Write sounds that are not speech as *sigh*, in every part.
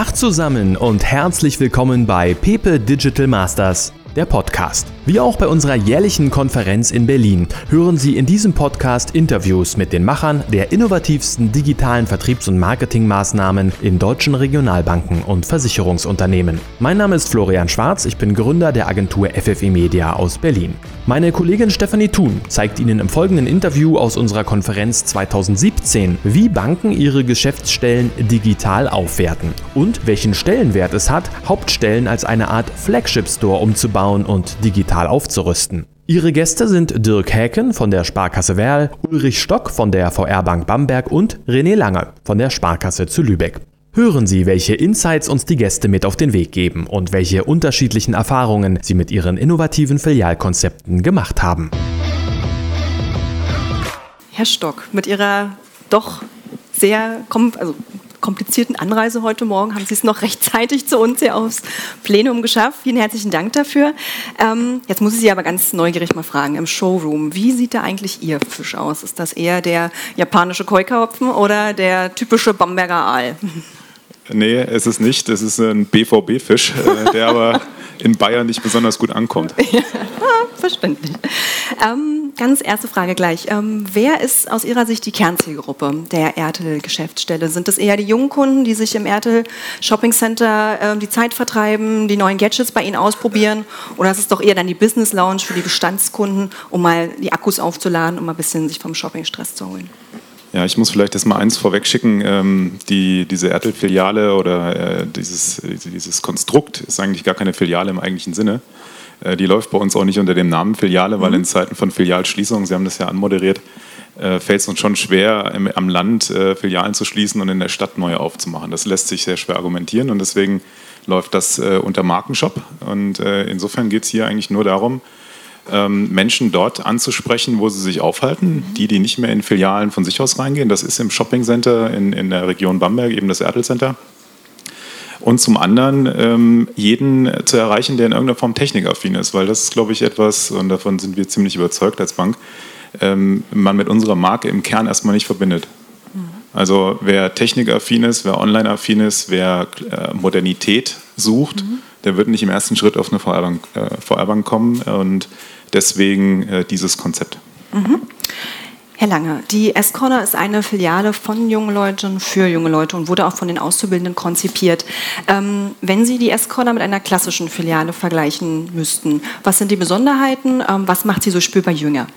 Tag zusammen und herzlich willkommen bei Pepe Digital Masters der Podcast. Wie auch bei unserer jährlichen Konferenz in Berlin hören Sie in diesem Podcast Interviews mit den Machern der innovativsten digitalen Vertriebs- und Marketingmaßnahmen in deutschen Regionalbanken und Versicherungsunternehmen. Mein Name ist Florian Schwarz, ich bin Gründer der Agentur FFE Media aus Berlin. Meine Kollegin Stefanie Thun zeigt Ihnen im folgenden Interview aus unserer Konferenz 2017, wie Banken ihre Geschäftsstellen digital aufwerten und welchen Stellenwert es hat, Hauptstellen als eine Art Flagship Store umzubauen und digital aufzurüsten. Ihre Gäste sind Dirk Häken von der Sparkasse Werl, Ulrich Stock von der VR Bank Bamberg und René Lange von der Sparkasse zu Lübeck. Hören Sie, welche Insights uns die Gäste mit auf den Weg geben und welche unterschiedlichen Erfahrungen sie mit ihren innovativen Filialkonzepten gemacht haben. Herr Stock, mit Ihrer doch sehr also komplizierten Anreise heute Morgen haben Sie es noch rechtzeitig zu uns hier aufs Plenum geschafft. Vielen herzlichen Dank dafür. Ähm, jetzt muss ich Sie aber ganz neugierig mal fragen, im Showroom, wie sieht da eigentlich Ihr Fisch aus? Ist das eher der japanische Koi-Karpfen oder der typische Bamberger Aal? Nee, es ist nicht. Es ist ein BVB-Fisch, äh, der aber in Bayern nicht besonders gut ankommt. *laughs* Ja, verständlich. Ähm, ganz erste Frage gleich. Ähm, wer ist aus Ihrer Sicht die Kernzielgruppe der Ertel-Geschäftsstelle? Sind es eher die jungen Kunden, die sich im Ertel Shopping Center äh, die Zeit vertreiben, die neuen Gadgets bei Ihnen ausprobieren? Oder ist es doch eher dann die Business Lounge für die Bestandskunden, um mal die Akkus aufzuladen, um mal ein bisschen sich vom Shopping-Stress zu holen? Ja, ich muss vielleicht das mal eins vorwegschicken. Ähm, die, diese Ertel-Filiale oder äh, dieses, dieses Konstrukt ist eigentlich gar keine Filiale im eigentlichen Sinne. Äh, die läuft bei uns auch nicht unter dem Namen Filiale, mhm. weil in Zeiten von Filialschließungen, Sie haben das ja anmoderiert, äh, fällt es uns schon schwer, im, am Land äh, Filialen zu schließen und in der Stadt neue aufzumachen. Das lässt sich sehr schwer argumentieren und deswegen läuft das äh, unter Markenshop. Und äh, insofern geht es hier eigentlich nur darum, ähm, Menschen dort anzusprechen, wo sie sich aufhalten. Die, die nicht mehr in Filialen von sich aus reingehen, das ist im Shopping Center in, in der Region Bamberg, eben das Ertel Center. Und zum anderen ähm, jeden zu erreichen, der in irgendeiner Form technikaffin ist, weil das ist, glaube ich, etwas, und davon sind wir ziemlich überzeugt als Bank, ähm, man mit unserer Marke im Kern erstmal nicht verbindet. Also wer technikaffin ist, wer online-affin ist, wer äh, Modernität sucht, mhm. der wird nicht im ersten Schritt auf eine VR-Bank äh, VR kommen. Und Deswegen äh, dieses Konzept. Mhm. Herr Lange, die S-Corner ist eine Filiale von jungen Leuten für junge Leute und wurde auch von den Auszubildenden konzipiert. Ähm, wenn Sie die S-Corner mit einer klassischen Filiale vergleichen müssten, was sind die Besonderheiten? Ähm, was macht sie so spürbar jünger?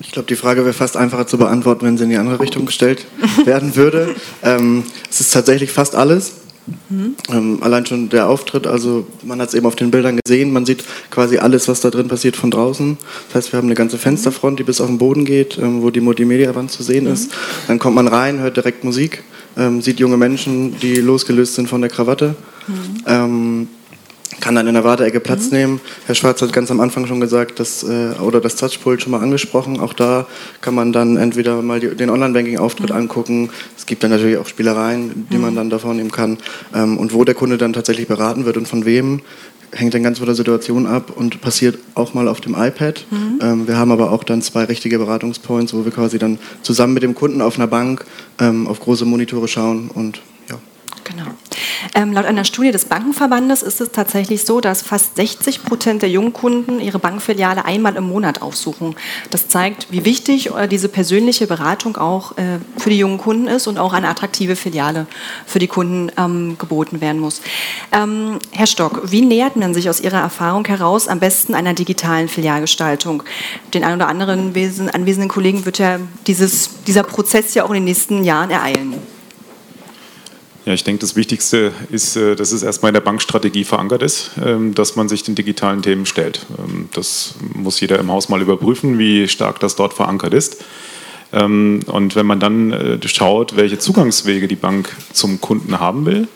Ich glaube, die Frage wäre fast einfacher zu beantworten, wenn sie in die andere Richtung gestellt werden würde. *laughs* Ähm, es ist tatsächlich fast alles. Mhm. Ähm, allein schon der Auftritt, also man hat es eben auf den Bildern gesehen, man sieht quasi alles, was da drin passiert von draußen. Das heißt, wir haben eine ganze Fensterfront, die bis auf den Boden geht, ähm, wo die Multimedia-Wand zu sehen mhm. ist. Dann kommt man rein, hört direkt Musik, ähm, sieht junge Menschen, die losgelöst sind von der Krawatte. Mhm. Kann dann in der Warteecke Platz mhm. nehmen. Herr Schwarz hat ganz am Anfang schon gesagt, dass, äh, oder das Touchpult schon mal angesprochen. Auch da kann man dann entweder mal die, den Online-Banking-Auftritt mhm. angucken. Es gibt dann natürlich auch Spielereien, die mhm. man dann davon nehmen kann. Ähm, und wo der Kunde dann tatsächlich beraten wird und von wem, hängt dann ganz von der Situation ab und passiert auch mal auf dem iPad. Mhm. Ähm, wir haben aber auch dann zwei richtige Beratungspoints, wo wir quasi dann zusammen mit dem Kunden auf einer Bank ähm, auf große Monitore schauen und. Genau. Ähm, laut einer Studie des Bankenverbandes ist es tatsächlich so, dass fast 60 Prozent der Jungkunden ihre Bankfiliale einmal im Monat aufsuchen. Das zeigt, wie wichtig äh, diese persönliche Beratung auch äh, für die jungen Kunden ist und auch eine attraktive Filiale für die Kunden ähm, geboten werden muss. Ähm, Herr Stock, wie nähert man sich aus Ihrer Erfahrung heraus am besten einer digitalen Filialgestaltung? Den ein oder anderen anwesenden Kollegen wird ja dieses, dieser Prozess ja auch in den nächsten Jahren ereilen. Ja, ich denke, das Wichtigste ist, äh, dass es erstmal in der Bankstrategie verankert ist, ähm, dass man sich den digitalen Themen stellt. Ähm, das muss jeder im Haus mal überprüfen, wie stark das dort verankert ist. Ähm, und wenn man dann äh, schaut, welche Zugangswege die Bank zum Kunden haben will,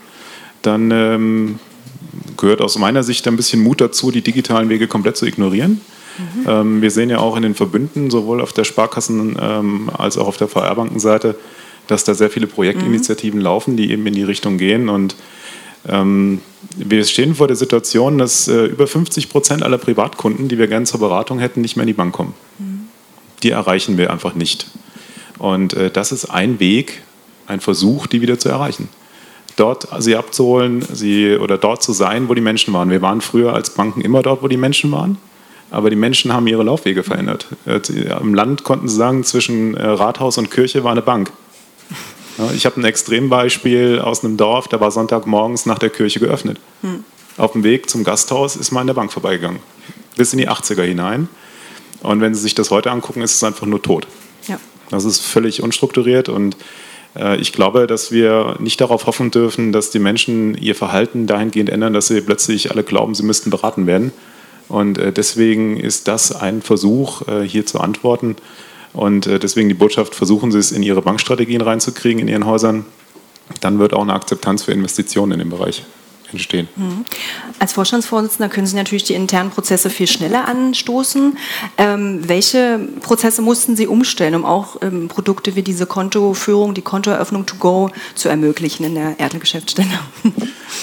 dann gehört aus meiner Sicht ein bisschen Mut dazu, die digitalen Wege komplett zu ignorieren. Mhm. Wir sehen ja auch in den Verbünden, sowohl auf der Sparkassen- als auch auf der VR-Bankenseite, dass da sehr viele Projektinitiativen mhm. laufen, die eben in die Richtung gehen. Und ähm, wir stehen vor der Situation, dass äh, über 50 Prozent aller Privatkunden, die wir gerne zur Beratung hätten, nicht mehr in die Bank kommen. Mhm. Die erreichen wir einfach nicht. Und äh, das ist ein Weg, ein Versuch, die wieder zu erreichen. dort sie abzuholen, sie oder dort zu sein, wo die Menschen waren. Wir waren früher als Banken immer dort, wo die Menschen waren, aber die Menschen haben ihre Laufwege verändert. Im Land konnten sie sagen, zwischen äh, Rathaus und Kirche war eine Bank. Ich habe ein Extrembeispiel aus einem Dorf, da war Sonntagmorgens nach der Kirche geöffnet. Hm. Auf dem Weg zum Gasthaus ist man an der Bank vorbeigegangen. Bis in die 80er hinein. Und wenn Sie sich das heute angucken, ist es einfach nur tot. Ja. Das ist völlig unstrukturiert und äh, ich glaube, dass wir nicht darauf hoffen dürfen, dass die Menschen ihr Verhalten dahingehend ändern, dass sie plötzlich alle glauben, sie müssten beraten werden. Und äh, deswegen ist das ein Versuch, äh, hier zu antworten. Und deswegen die Botschaft, versuchen Sie es in Ihre Bankstrategien reinzukriegen, in Ihren Häusern. Dann wird auch eine Akzeptanz für Investitionen in dem Bereich entstehen. Mhm. Als Vorstandsvorsitzender können Sie natürlich die internen Prozesse viel schneller anstoßen. Ähm, welche Prozesse mussten Sie umstellen, um auch ähm, Produkte wie diese Kontoführung, die Kontoeröffnung to go zu ermöglichen in der Erdel-Geschäftsstelle?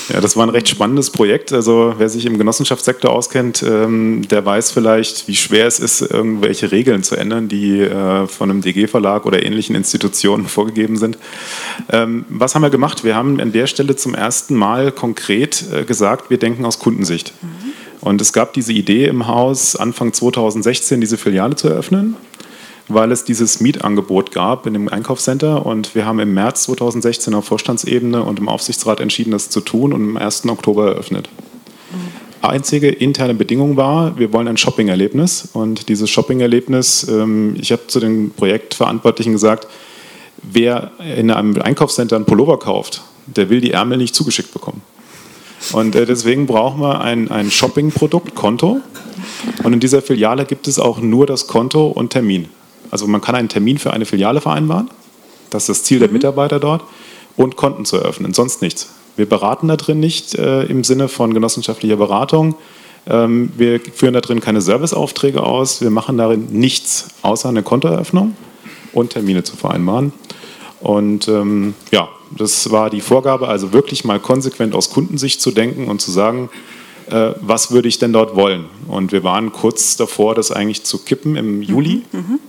Ja, das war ein recht spannendes Projekt. Also wer sich im Genossenschaftssektor auskennt, ähm, der weiß vielleicht, wie schwer es ist, irgendwelche Regeln zu ändern, die äh, von einem DG-Verlag oder ähnlichen Institutionen *laughs* vorgegeben sind. Ähm, was haben wir gemacht? Wir haben an der Stelle zum ersten Mal konkret konkret äh, gesagt, wir denken aus Kundensicht. Mhm. Und es gab diese Idee im Haus, Anfang 2016 diese Filiale zu eröffnen, weil es dieses Mietangebot gab in dem Einkaufscenter. Und wir haben im März 2016 auf Vorstandsebene und im Aufsichtsrat entschieden, das zu tun und am 1. Oktober eröffnet. Einzige interne Bedingung war, wir wollen ein Shopping-Erlebnis. Und dieses Shopping-Erlebnis, ähm, ich habe zu den Projektverantwortlichen gesagt, wer in einem Einkaufscenter einen Pullover kauft, der will die Ärmel nicht zugeschickt bekommen. Und äh, deswegen brauchen wir ein, ein Shopping-Produkt, Konto. Und in dieser Filiale gibt es auch nur das Konto und Termin. Also man kann einen Termin für eine Filiale vereinbaren. Das ist das Ziel der mhm. Mitarbeiter dort. Und Konten zu eröffnen, sonst nichts. Wir beraten da drin nicht äh, im Sinne von genossenschaftlicher Beratung. Ähm, wir führen da drin keine Serviceaufträge aus. Wir machen darin nichts außer eine Kontoeröffnung und Termine zu vereinbaren. Und ähm, ja, das war die Vorgabe, also wirklich mal konsequent aus Kundensicht zu denken und zu sagen, äh, was würde ich denn dort wollen? Und wir waren kurz davor, das eigentlich zu kippen im Juli. Mhm. mhm.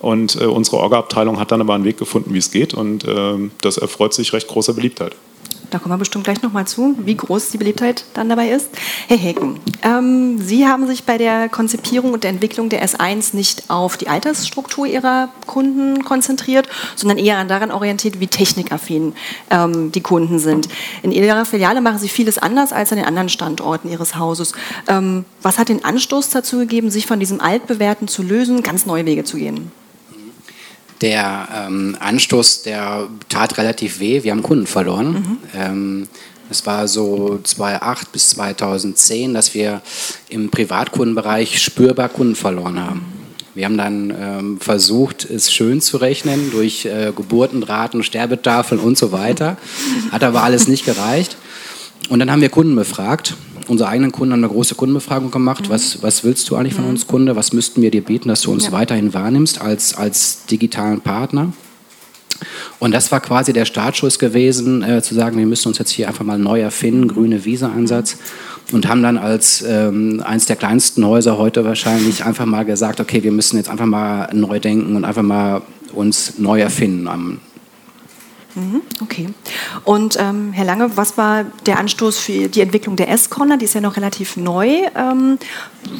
Und äh, unsere Orga-Abteilung hat dann aber einen Weg gefunden, wie es geht. Und äh, das erfreut sich recht großer Beliebtheit. Da kommen wir bestimmt gleich nochmal zu, wie groß die Beliebtheit dann dabei ist. Herr Hecken, ähm, Sie haben sich bei der Konzipierung und der Entwicklung der S1 nicht auf die Altersstruktur Ihrer Kunden konzentriert, sondern eher daran orientiert, wie technikaffin ähm, die Kunden sind. In Ihrer Filiale machen Sie vieles anders als an den anderen Standorten Ihres Hauses. Ähm, was hat den Anstoß dazu gegeben, sich von diesem Altbewährten zu lösen, ganz neue Wege zu gehen? Der ähm, Anstoß, der tat relativ weh. Wir haben Kunden verloren. Mhm. Ähm, es war so 2008 bis 2010, dass wir im Privatkundenbereich spürbar Kunden verloren haben. Wir haben dann ähm, versucht, es schön zu rechnen durch äh, Geburtenraten, Sterbetafeln und so weiter. Hat aber alles nicht gereicht. Und dann haben wir Kunden befragt unsere eigenen Kunden haben eine große Kundenbefragung gemacht. Mhm. Was, was willst du eigentlich von mhm. uns, Kunde? Was müssten wir dir bieten, dass du uns ja. weiterhin wahrnimmst als, als digitalen Partner? Und das war quasi der Startschuss gewesen, äh, zu sagen, wir müssen uns jetzt hier einfach mal neu erfinden, grüne Wiese-Ansatz. Und haben dann als ähm, eines der kleinsten Häuser heute wahrscheinlich einfach mal gesagt, okay, wir müssen jetzt einfach mal neu denken und einfach mal uns neu erfinden am Mhm, okay. Und ähm, Herr Lange, was war der Anstoß für die Entwicklung der S-Corner? Die ist ja noch relativ neu. Ähm,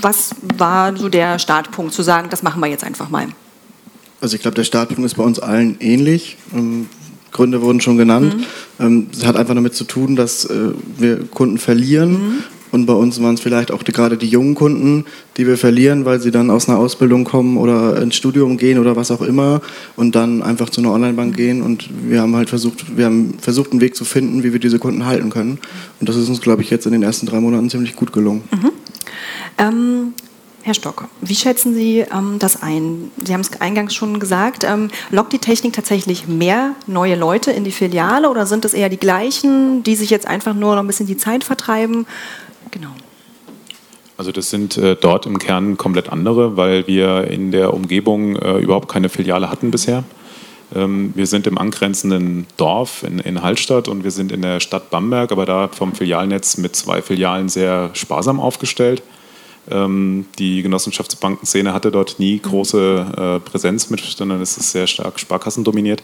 was war so der Startpunkt, zu sagen, das machen wir jetzt einfach mal? Also ich glaube, der Startpunkt ist bei uns allen ähnlich. Ähm, Gründe wurden schon genannt. Mhm. Ähm, es hat einfach damit zu tun, dass äh, wir Kunden verlieren mhm. Und bei uns waren es vielleicht auch die, gerade die jungen Kunden, die wir verlieren, weil sie dann aus einer Ausbildung kommen oder ins Studium gehen oder was auch immer und dann einfach zu einer Onlinebank gehen. Und wir haben halt versucht, wir haben versucht, einen Weg zu finden, wie wir diese Kunden halten können. Und das ist uns, glaube ich, jetzt in den ersten drei Monaten ziemlich gut gelungen. Mhm. Ähm Herr Stock, wie schätzen Sie ähm, das ein? Sie haben es eingangs schon gesagt. Ähm, lockt die Technik tatsächlich mehr neue Leute in die Filiale oder sind es eher die gleichen, die sich jetzt einfach nur noch ein bisschen die Zeit vertreiben? Genau. Also das sind äh, dort im Kern komplett andere, weil wir in der Umgebung äh, überhaupt keine Filiale hatten bisher. Ähm, wir sind im angrenzenden Dorf in, in Hallstatt und wir sind in der Stadt Bamberg, aber da vom Filialnetz mit zwei Filialen sehr sparsam aufgestellt. Ähm, die Genossenschaftsbankenszene hatte dort nie große äh, Präsenz mit, sondern es ist sehr stark Sparkassen dominiert.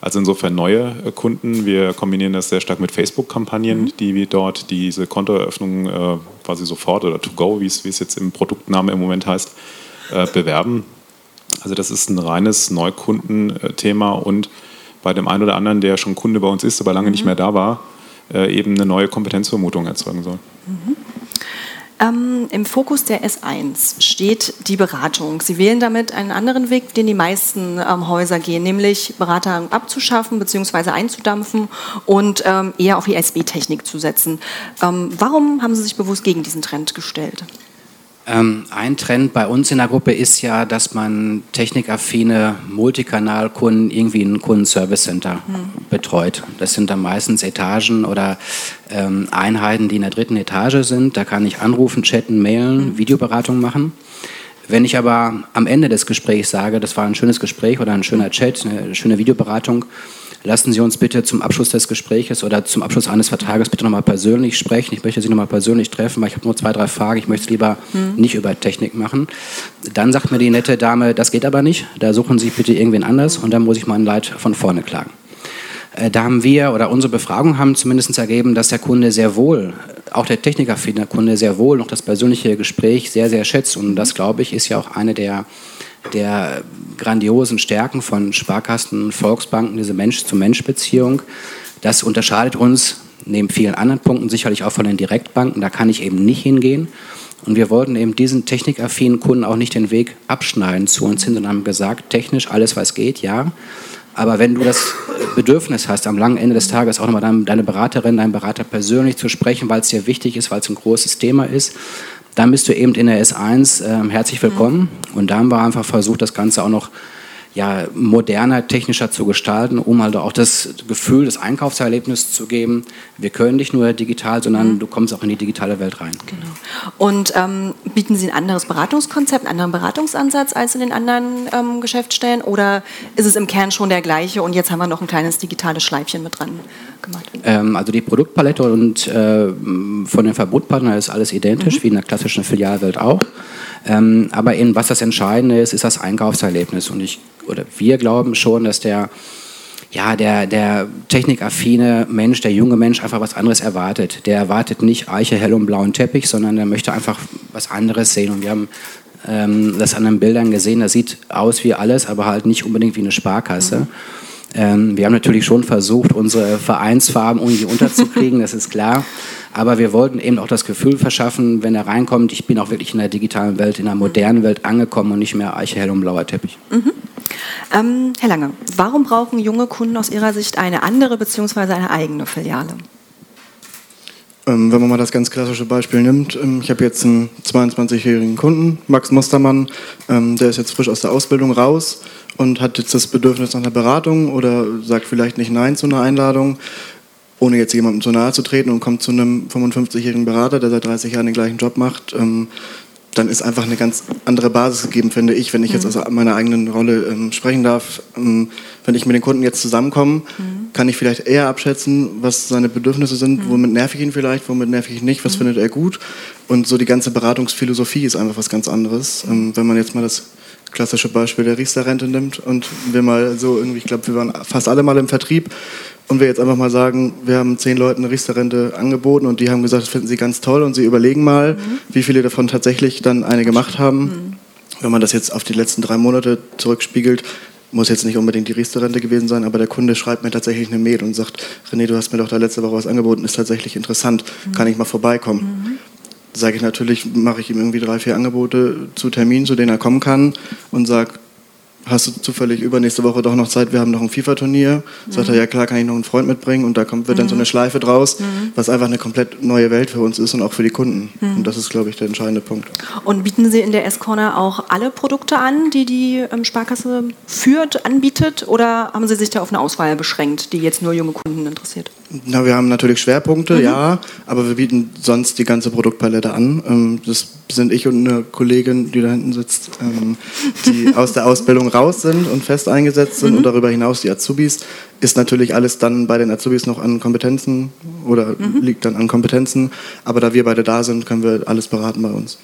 Also insofern neue äh, Kunden. Wir kombinieren das sehr stark mit Facebook-Kampagnen, mhm. die wir dort diese Kontoeröffnung äh, quasi sofort oder to go, wie es jetzt im Produktname im Moment heißt, äh, bewerben. Also das ist ein reines Neukundenthema und bei dem einen oder anderen, der schon Kunde bei uns ist, aber lange mhm. nicht mehr da war, äh, eben eine neue Kompetenzvermutung erzeugen soll. Mhm. Ähm, Im Fokus der S1 steht die Beratung. Sie wählen damit einen anderen Weg, den die meisten ähm, Häuser gehen, nämlich Berater abzuschaffen bzw. einzudampfen und ähm, eher auf ISB-Technik zu setzen. Ähm, warum haben Sie sich bewusst gegen diesen Trend gestellt? Ähm, ein Trend bei uns in der Gruppe ist ja, dass man technikaffine Multikanalkunden irgendwie in ein Kundenservice Center mhm. betreut. Das sind dann meistens Etagen oder ähm, Einheiten, die in der dritten Etage sind. Da kann ich anrufen, chatten, mailen, mhm. Videoberatung machen. Wenn ich aber am Ende des Gesprächs sage, das war ein schönes Gespräch oder ein schöner Chat, eine schöne Videoberatung, lassen Sie uns bitte zum Abschluss des Gespräches oder zum Abschluss eines Vertrages bitte nochmal persönlich sprechen. Ich möchte Sie nochmal persönlich treffen, weil ich habe nur zwei, drei Fragen. Ich möchte es lieber hm. nicht über Technik machen. Dann sagt mir die nette Dame, das geht aber nicht. Da suchen Sie bitte irgendwen anders und dann muss ich mein Leid von vorne klagen. Äh, da haben wir oder unsere Befragungen haben zumindest ergeben, dass der Kunde sehr wohl, auch der technikaffine Kunde sehr wohl noch das persönliche Gespräch sehr, sehr schätzt. Und das, glaube ich, ist ja auch eine der der grandiosen Stärken von Sparkassen, Volksbanken, diese Mensch-zu-Mensch-Beziehung. Das unterscheidet uns neben vielen anderen Punkten sicherlich auch von den Direktbanken. Da kann ich eben nicht hingehen. Und wir wollten eben diesen technikaffinen Kunden auch nicht den Weg abschneiden zu uns hin, sondern haben gesagt, technisch alles, was geht, ja. Aber wenn du das Bedürfnis hast, am langen Ende des Tages auch nochmal deine Beraterin, deinen Berater persönlich zu sprechen, weil es dir wichtig ist, weil es ein großes Thema ist, dann bist du eben in der S1 äh, herzlich willkommen. Mhm. Und da haben wir einfach versucht, das Ganze auch noch ja, moderner, technischer zu gestalten, um halt auch das Gefühl des Einkaufserlebnisses zu geben. Wir können nicht nur digital, sondern mhm. du kommst auch in die digitale Welt rein. Genau. Und ähm, bieten Sie ein anderes Beratungskonzept, einen anderen Beratungsansatz als in den anderen ähm, Geschäftsstellen oder ist es im Kern schon der gleiche und jetzt haben wir noch ein kleines digitales Schleifchen mit dran gemacht? Ähm, also die Produktpalette und äh, von den Verbundpartnern ist alles identisch, mhm. wie in der klassischen Filialwelt auch. Ähm, aber in was das Entscheidende ist, ist das Einkaufserlebnis. Und ich oder wir glauben schon, dass der ja, der, der technikaffine Mensch, der junge Mensch einfach was anderes erwartet. Der erwartet nicht Eiche, hell und blauen Teppich, sondern der möchte einfach was anderes sehen. Und wir haben ähm, das an den Bildern gesehen, das sieht aus wie alles, aber halt nicht unbedingt wie eine Sparkasse. Mhm. Ähm, wir haben natürlich schon versucht, unsere Vereinsfarben irgendwie unterzukriegen, das ist klar. Aber wir wollten eben auch das Gefühl verschaffen, wenn er reinkommt, ich bin auch wirklich in der digitalen Welt, in der modernen Welt angekommen und nicht mehr Eiche, hell und blauer Teppich. Mhm. Ähm, Herr Lange, warum brauchen junge Kunden aus Ihrer Sicht eine andere bzw. eine eigene Filiale? Ähm, wenn man mal das ganz klassische Beispiel nimmt, ähm, ich habe jetzt einen 22-jährigen Kunden, Max Mustermann, ähm, der ist jetzt frisch aus der Ausbildung raus und hat jetzt das Bedürfnis nach einer Beratung oder sagt vielleicht nicht Nein zu einer Einladung, ohne jetzt jemandem zu nahe zu treten und kommt zu einem 55-jährigen Berater, der seit 30 Jahren den gleichen Job macht, dann ist einfach eine ganz andere Basis gegeben, finde ich, wenn ich jetzt mhm. aus meiner eigenen Rolle ähm, sprechen darf. Ähm, wenn ich mit den Kunden jetzt zusammenkomme, mhm. kann ich vielleicht eher abschätzen, was seine Bedürfnisse sind, mhm. womit nerv ich ihn vielleicht, womit nerv ich ihn nicht, was mhm. findet er gut. Und so die ganze Beratungsphilosophie ist einfach was ganz anderes. Ähm, wenn man jetzt mal das klassische Beispiel der Riester-Rente nimmt und wir mal so irgendwie, ich glaube, wir waren fast alle mal im Vertrieb und wir jetzt einfach mal sagen, wir haben zehn Leuten eine Riester-Rente angeboten und die haben gesagt, das finden sie ganz toll und sie überlegen mal, mhm. wie viele davon tatsächlich dann eine gemacht haben. Mhm. Wenn man das jetzt auf die letzten drei Monate zurückspiegelt, muss jetzt nicht unbedingt die Riester-Rente gewesen sein, aber der Kunde schreibt mir tatsächlich eine Mail und sagt, René, du hast mir doch da letzte Woche was angeboten, ist tatsächlich interessant, mhm. kann ich mal vorbeikommen? Mhm. Sage ich natürlich, mache ich ihm irgendwie drei, vier Angebote zu Terminen, zu denen er kommen kann und sage, hast du zufällig übernächste Woche doch noch Zeit, wir haben noch ein FIFA-Turnier. Mhm. Sagt er, ja klar, kann ich noch einen Freund mitbringen und da kommt, wird dann so eine mhm. Schleife draus, mhm. was einfach eine komplett neue Welt für uns ist und auch für die Kunden. Mhm. Und das ist, glaube ich, der entscheidende Punkt. Und bieten Sie in der S-Corner auch alle Produkte an, die die ähm, Sparkasse führt, anbietet oder haben Sie sich da auf eine Auswahl beschränkt, die jetzt nur junge Kunden interessiert? Na, wir haben natürlich Schwerpunkte, mhm. ja, aber wir bieten sonst die ganze Produktpalette an. Ähm, das sind ich und eine Kollegin, die da hinten sitzt, ähm, die *laughs* aus der Ausbildung raus sind und fest eingesetzt sind mhm. und darüber hinaus die Azubis. Ist natürlich alles dann bei den Azubis noch an Kompetenzen oder mhm. liegt dann an Kompetenzen. Aber da wir beide da sind, können wir alles beraten bei uns.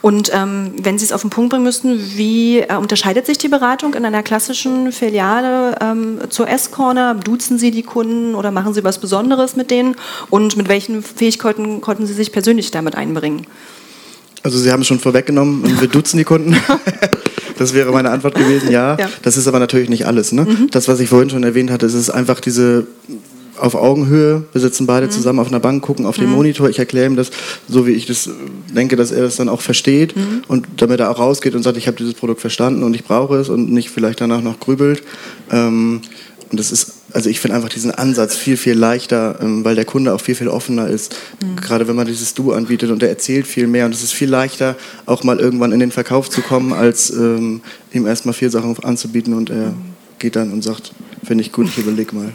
Und ähm, wenn Sie es auf den Punkt bringen müssten, wie äh, unterscheidet sich die Beratung in einer klassischen Filiale ähm, zur S-Corner? Duzen Sie die Kunden oder machen Sie was Besonderes mit denen? Und mit welchen Fähigkeiten konnten Sie sich persönlich damit einbringen? Also Sie haben es schon vorweggenommen, wir duzen die Kunden. *laughs* Das wäre meine Antwort gewesen, ja. ja. Das ist aber natürlich nicht alles. Ne? Mhm. Das, was ich vorhin schon erwähnt hatte, ist einfach diese auf Augenhöhe. Wir sitzen beide mhm. zusammen auf einer Bank, gucken auf den mhm. Monitor. Ich erkläre ihm das, so wie ich das denke, dass er das dann auch versteht mhm. und damit er auch rausgeht und sagt, ich habe dieses Produkt verstanden und ich brauche es und nicht vielleicht danach noch grübelt. Ähm, und das ist, also ich finde einfach diesen Ansatz viel, viel leichter, ähm, weil der Kunde auch viel, viel offener ist. Mhm. Gerade wenn man dieses Du anbietet und er erzählt viel mehr. Und es ist viel leichter, auch mal irgendwann in den Verkauf zu kommen, als ähm, ihm erstmal vier Sachen anzubieten und er mhm. geht dann und sagt, Finde ich gut, ich überlege mal.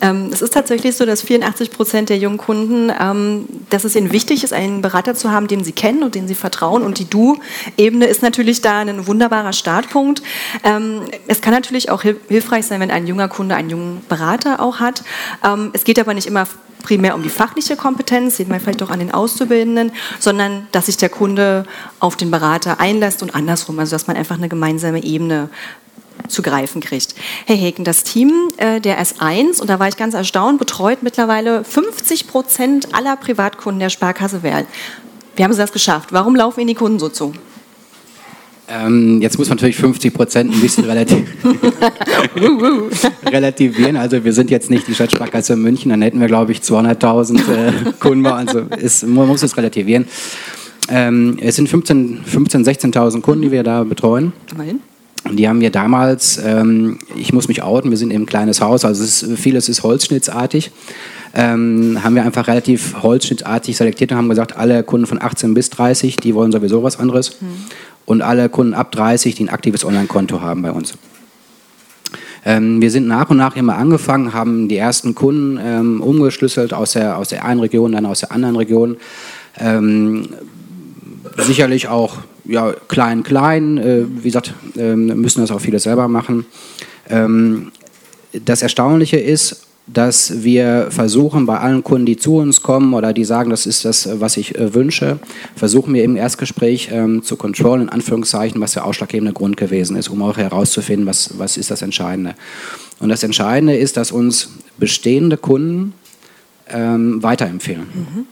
Ähm, es ist tatsächlich so, dass 84 Prozent der jungen Kunden, ähm, dass es ihnen wichtig ist, einen Berater zu haben, dem sie kennen und dem sie vertrauen. Und die Du-Ebene ist natürlich da ein wunderbarer Startpunkt. Ähm, es kann natürlich auch hilfreich sein, wenn ein junger Kunde einen jungen Berater auch hat. Ähm, es geht aber nicht immer primär um die fachliche Kompetenz, sieht man vielleicht auch an den Auszubildenden, sondern dass sich der Kunde auf den Berater einlässt und andersrum, also dass man einfach eine gemeinsame Ebene zu greifen kriegt. Herr Heken, das Team äh, der S1, und da war ich ganz erstaunt, betreut mittlerweile 50 Prozent aller Privatkunden der Sparkasse Werl. Wie haben Sie das geschafft? Warum laufen Ihnen die Kunden so zu? Ähm, jetzt muss man natürlich 50 Prozent ein bisschen relativ *laughs* relativieren. Also wir sind jetzt nicht die Stadtsparkasse München, dann hätten wir, glaube ich, 200.000 äh, *laughs* Kunden. Also ist, man muss es relativieren. Ähm, es sind 15.000, 15 16.000 Kunden, die wir da betreuen. Immerhin. Und die haben wir damals, ähm, ich muss mich outen, wir sind eben ein kleines Haus, also ist, vieles ist holzschnittsartig. Ähm, haben wir einfach relativ holzschnittartig selektiert und haben gesagt, alle Kunden von 18 bis 30, die wollen sowieso was anderes. Mhm. Und alle Kunden ab 30, die ein aktives Online-Konto haben bei uns. Ähm, wir sind nach und nach immer angefangen, haben die ersten Kunden ähm, umgeschlüsselt aus der, aus der einen Region, dann aus der anderen Region. Ähm, sicherlich auch ja, klein, klein. Äh, wie gesagt, äh, müssen das auch viele selber machen. Ähm, das Erstaunliche ist, dass wir versuchen, bei allen Kunden, die zu uns kommen oder die sagen, das ist das, was ich äh, wünsche, versuchen wir im Erstgespräch ähm, zu controllen, in Anführungszeichen, was der ausschlaggebende Grund gewesen ist, um auch herauszufinden, was, was ist das Entscheidende. Und das Entscheidende ist, dass uns bestehende Kunden ähm, weiterempfehlen. Mhm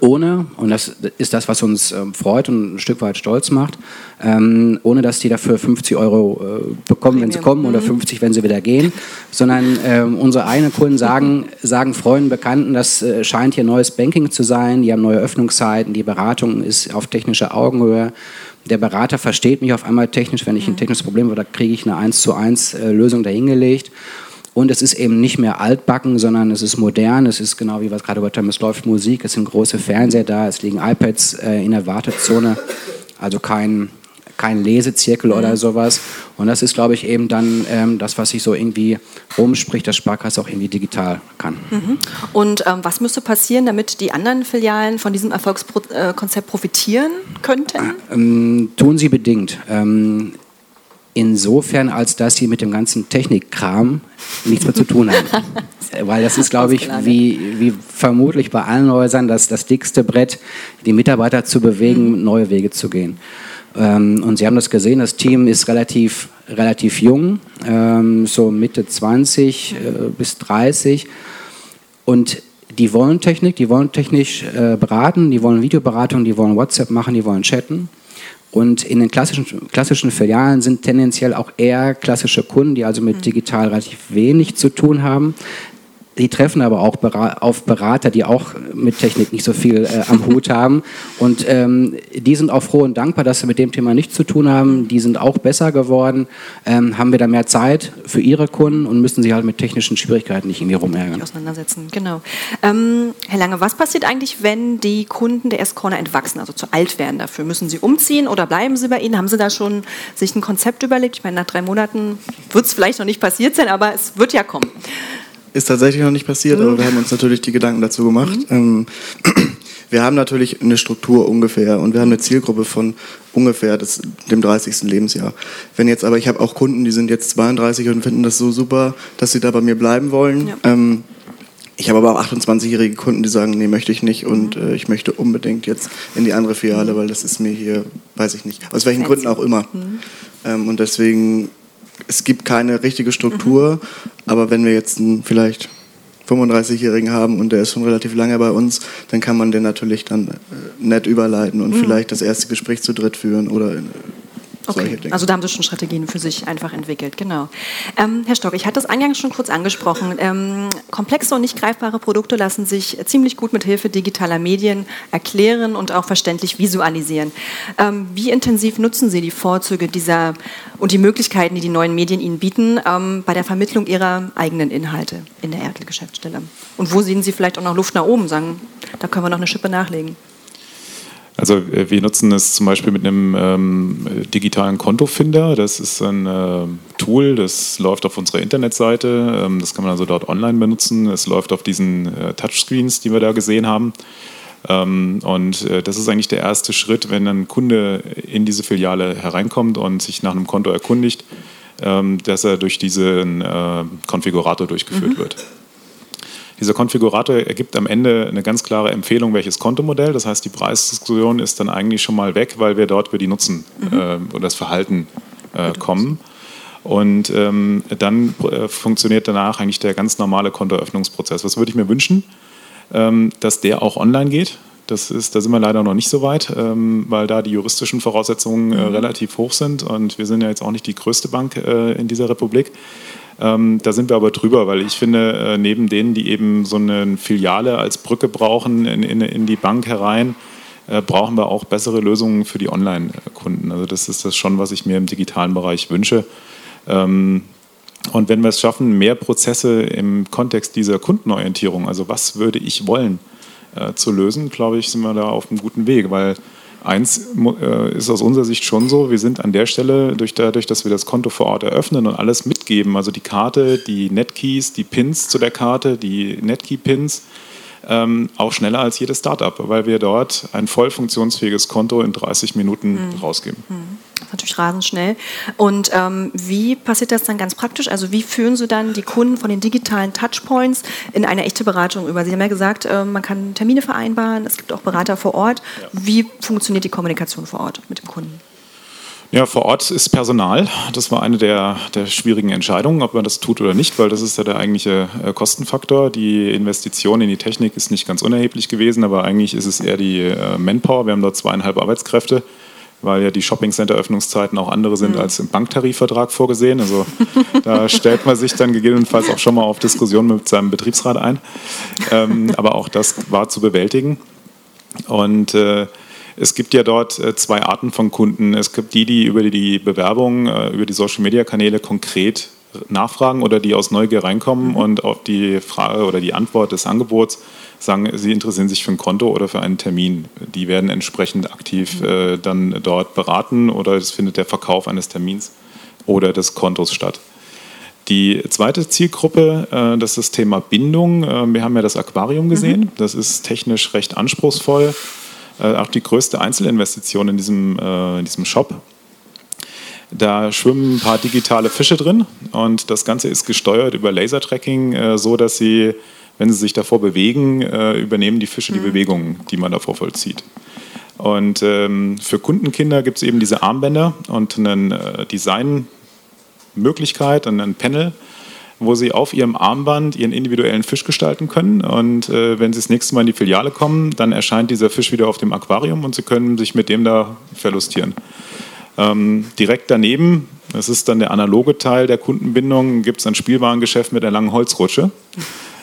ohne, und das ist das, was uns ähm, freut und ein Stück weit stolz macht, ähm, ohne dass die dafür 50 Euro äh, bekommen, wenn sie kommen mhm. oder 50, wenn sie wieder gehen, sondern ähm, unsere eigenen Kunden sagen, sagen Freunden, Bekannten, das äh, scheint hier neues Banking zu sein, die haben neue Öffnungszeiten, die Beratung ist auf technischer Augenhöhe. Der Berater versteht mich auf einmal technisch, wenn ich ein mhm. technisches Problem habe, da kriege ich eine 1 zu 1 äh, Lösung dahingelegt. Und es ist eben nicht mehr altbacken, sondern es ist modern. Es ist genau wie wir es gerade gehört haben, es läuft Musik, es sind große Fernseher da, es liegen iPads äh, in der Wartezone. Also kein, kein Lesezirkel mhm. oder sowas. Und das ist, glaube ich, eben dann ähm, das, was sich so irgendwie rumspricht, dass Sparkasse auch irgendwie digital kann. Mhm. Und ähm, was müsste passieren, damit die anderen Filialen von diesem Erfolgskonzept profitieren könnten? Ähm, tun sie bedingt. Insofern, als dass sie mit dem ganzen Technikkram nichts mehr zu tun haben. *laughs* Weil das ist, glaube ich, wie, wie vermutlich bei allen Häusern das, das dickste Brett, die Mitarbeiter zu bewegen, mhm. neue Wege zu gehen. Ähm, und Sie haben das gesehen, das Team ist relativ, relativ jung, ähm, so Mitte 20 äh, bis 30. Und die wollen Technik, die wollen technisch äh, beraten, die wollen Videoberatung, die wollen WhatsApp machen, die wollen chatten. Und in den klassischen, klassischen Filialen sind tendenziell auch eher klassische Kunden, die also mit digital relativ wenig zu tun haben. Die treffen aber auch auf Berater, die auch mit Technik nicht so viel äh, am Hut *laughs* haben. Und ähm, die sind auch froh und dankbar, dass sie mit dem Thema nichts zu tun haben. Die sind auch besser geworden, ähm, haben wieder mehr Zeit für ihre Kunden und müssen sich halt mit technischen Schwierigkeiten nicht irgendwie rumärgern. Auseinandersetzen, genau. Ähm, Herr Lange, was passiert eigentlich, wenn die Kunden der S-Corner entwachsen, also zu alt werden dafür? Müssen sie umziehen oder bleiben sie bei Ihnen? Haben Sie da schon sich ein Konzept überlegt? Ich meine, nach drei Monaten wird es vielleicht noch nicht passiert sein, aber es wird ja kommen. Ist tatsächlich noch nicht passiert, aber wir haben uns natürlich die Gedanken dazu gemacht. Mhm. *clears throat* wir haben natürlich eine Struktur ungefähr und wir haben eine Zielgruppe von ungefähr das, dem 30. Lebensjahr. Wenn jetzt aber, ich habe auch Kunden, die sind jetzt 32 und finden das so super, dass sie da bei mir bleiben wollen. Ja. Ähm, Ich habe aber auch 28-jährige Kunden, die sagen, nee, möchte ich nicht und äh, ich möchte unbedingt jetzt in die andere Filiale, weil das ist mir hier, weiß ich nicht, aus welchen Gründen auch immer. Mhm. Ähm, und deswegen, es gibt keine richtige Struktur, mhm. aber wenn wir jetzt einen vielleicht 35-Jährigen haben und der ist schon relativ lange bei uns, dann kann man den natürlich dann äh, nett überleiten und mhm. vielleicht das erste Gespräch zu dritt führen oder Okay, also da haben Sie schon Strategien für sich einfach entwickelt, genau. Ähm, Herr Stock, ich hatte es eingangs schon kurz angesprochen. Ähm, komplexe und nicht greifbare Produkte lassen sich ziemlich gut mit Hilfe digitaler Medien erklären und auch verständlich visualisieren. Ähm, wie intensiv nutzen Sie die Vorzüge dieser und die Möglichkeiten, die die neuen Medien Ihnen bieten, ähm, bei der Vermittlung Ihrer eigenen Inhalte in der Ertel-Geschäftsstelle? Und wo sehen Sie vielleicht auch noch Luft nach oben, sagen, da können wir noch eine Schippe nachlegen? Also äh, wir nutzen es zum Beispiel mit einem ähm, digitalen Kontofinder. Das ist ein äh, Tool, das läuft auf unserer Internetseite. Ähm, das kann man also dort online benutzen. Es läuft auf diesen äh, Touchscreens, die wir da gesehen haben. Ähm, und äh, das ist eigentlich der erste Schritt, wenn ein Kunde in diese Filiale hereinkommt und sich nach einem Konto erkundigt, ähm, dass er durch diesen äh, Konfigurator durchgeführt mhm. wird. Dieser Konfigurator ergibt am Ende eine ganz klare Empfehlung, welches Kontomodell. Das heißt, die Preisdiskussion ist dann eigentlich schon mal weg, weil wir dort über die Nutzen mhm. äh, oder das Verhalten äh, kommen. Und ähm, dann äh, funktioniert danach eigentlich der ganz normale Kontoeröffnungsprozess. Was würde ich mir wünschen? Ähm, dass der auch online geht. Das ist, da sind wir leider noch nicht so weit, ähm, weil da die juristischen Voraussetzungen äh, mhm. relativ hoch sind und wir sind ja jetzt auch nicht die größte Bank äh, in dieser Republik. Ähm, da sind wir aber drüber, weil ich finde, äh, neben denen, die eben so eine Filiale als Brücke brauchen in, in, in die Bank herein, äh, brauchen wir auch bessere Lösungen für die Online-Kunden. Also das ist das schon, was ich mir im digitalen Bereich wünsche. Ähm, und wenn wir es schaffen, mehr Prozesse im Kontext dieser Kundenorientierung, also was würde ich wollen, äh, zu lösen, glaube ich, sind wir da auf einem guten Weg, weil Eins äh, ist aus unserer Sicht schon so, wir sind an der Stelle, durch dadurch, dass wir das Konto vor Ort eröffnen und alles mitgeben, also die Karte, die Netkeys, die Pins zu der Karte, die Netkey-Pins, ähm, auch schneller als jedes Startup, weil wir dort ein voll funktionsfähiges Konto in 30 Minuten mhm. rausgeben. Mhm. Natürlich rasend schnell. Und ähm, wie passiert das dann ganz praktisch? Also wie führen Sie dann die Kunden von den digitalen Touchpoints in eine echte Beratung über? Sie haben ja gesagt, äh, man kann Termine vereinbaren, es gibt auch Berater vor Ort. Ja. Wie funktioniert die Kommunikation vor Ort mit dem Kunden? Ja, vor Ort ist Personal. Das war eine der, der schwierigen Entscheidungen, ob man das tut oder nicht, weil das ist ja der eigentliche äh, Kostenfaktor. Die Investition in die Technik ist nicht ganz unerheblich gewesen, aber eigentlich ist es eher die äh, Manpower. Wir haben dort zweieinhalb Arbeitskräfte weil ja die Shopping-Center-Öffnungszeiten auch andere sind mhm. als im Banktarifvertrag vorgesehen. Also *laughs* da stellt man sich dann gegebenenfalls auch schon mal auf Diskussionen mit seinem Betriebsrat ein. Ähm, aber auch das war zu bewältigen. Und äh, es gibt ja dort äh, zwei Arten von Kunden. Es gibt die, die über die Bewerbung, äh, über die Social-Media-Kanäle konkret nachfragen oder die aus Neugier reinkommen mhm. und auf die Frage oder die Antwort des Angebots sagen, sie interessieren sich für ein Konto oder für einen Termin. Die werden entsprechend aktiv mhm. äh, dann dort beraten oder es findet der Verkauf eines Termins oder des Kontos statt. Die zweite Zielgruppe, äh, das ist das Thema Bindung. Äh, wir haben ja das Aquarium gesehen. Mhm. Das ist technisch recht anspruchsvoll. Äh, auch die größte Einzelinvestition in diesem, in diesem Shop. Da schwimmen ein paar digitale Fische drin und das Ganze ist gesteuert über Lasertracking, äh, so dass sie wenn sie sich davor bewegen, äh, übernehmen die Fische die mhm. Bewegungen, die man davor vollzieht. Und ähm, für Kundenkinder gibt es eben diese Armbänder und eine äh, Designmöglichkeit und ein Panel, wo sie auf ihrem Armband ihren individuellen Fisch gestalten können. Und äh, wenn sie das nächste Mal in die Filiale kommen, dann erscheint dieser Fisch wieder auf dem Aquarium und sie können sich mit dem da verlustieren. Ähm, direkt daneben, das ist dann der analoge Teil der Kundenbindung, gibt es ein Spielwarengeschäft mit einer langen Holzrutsche.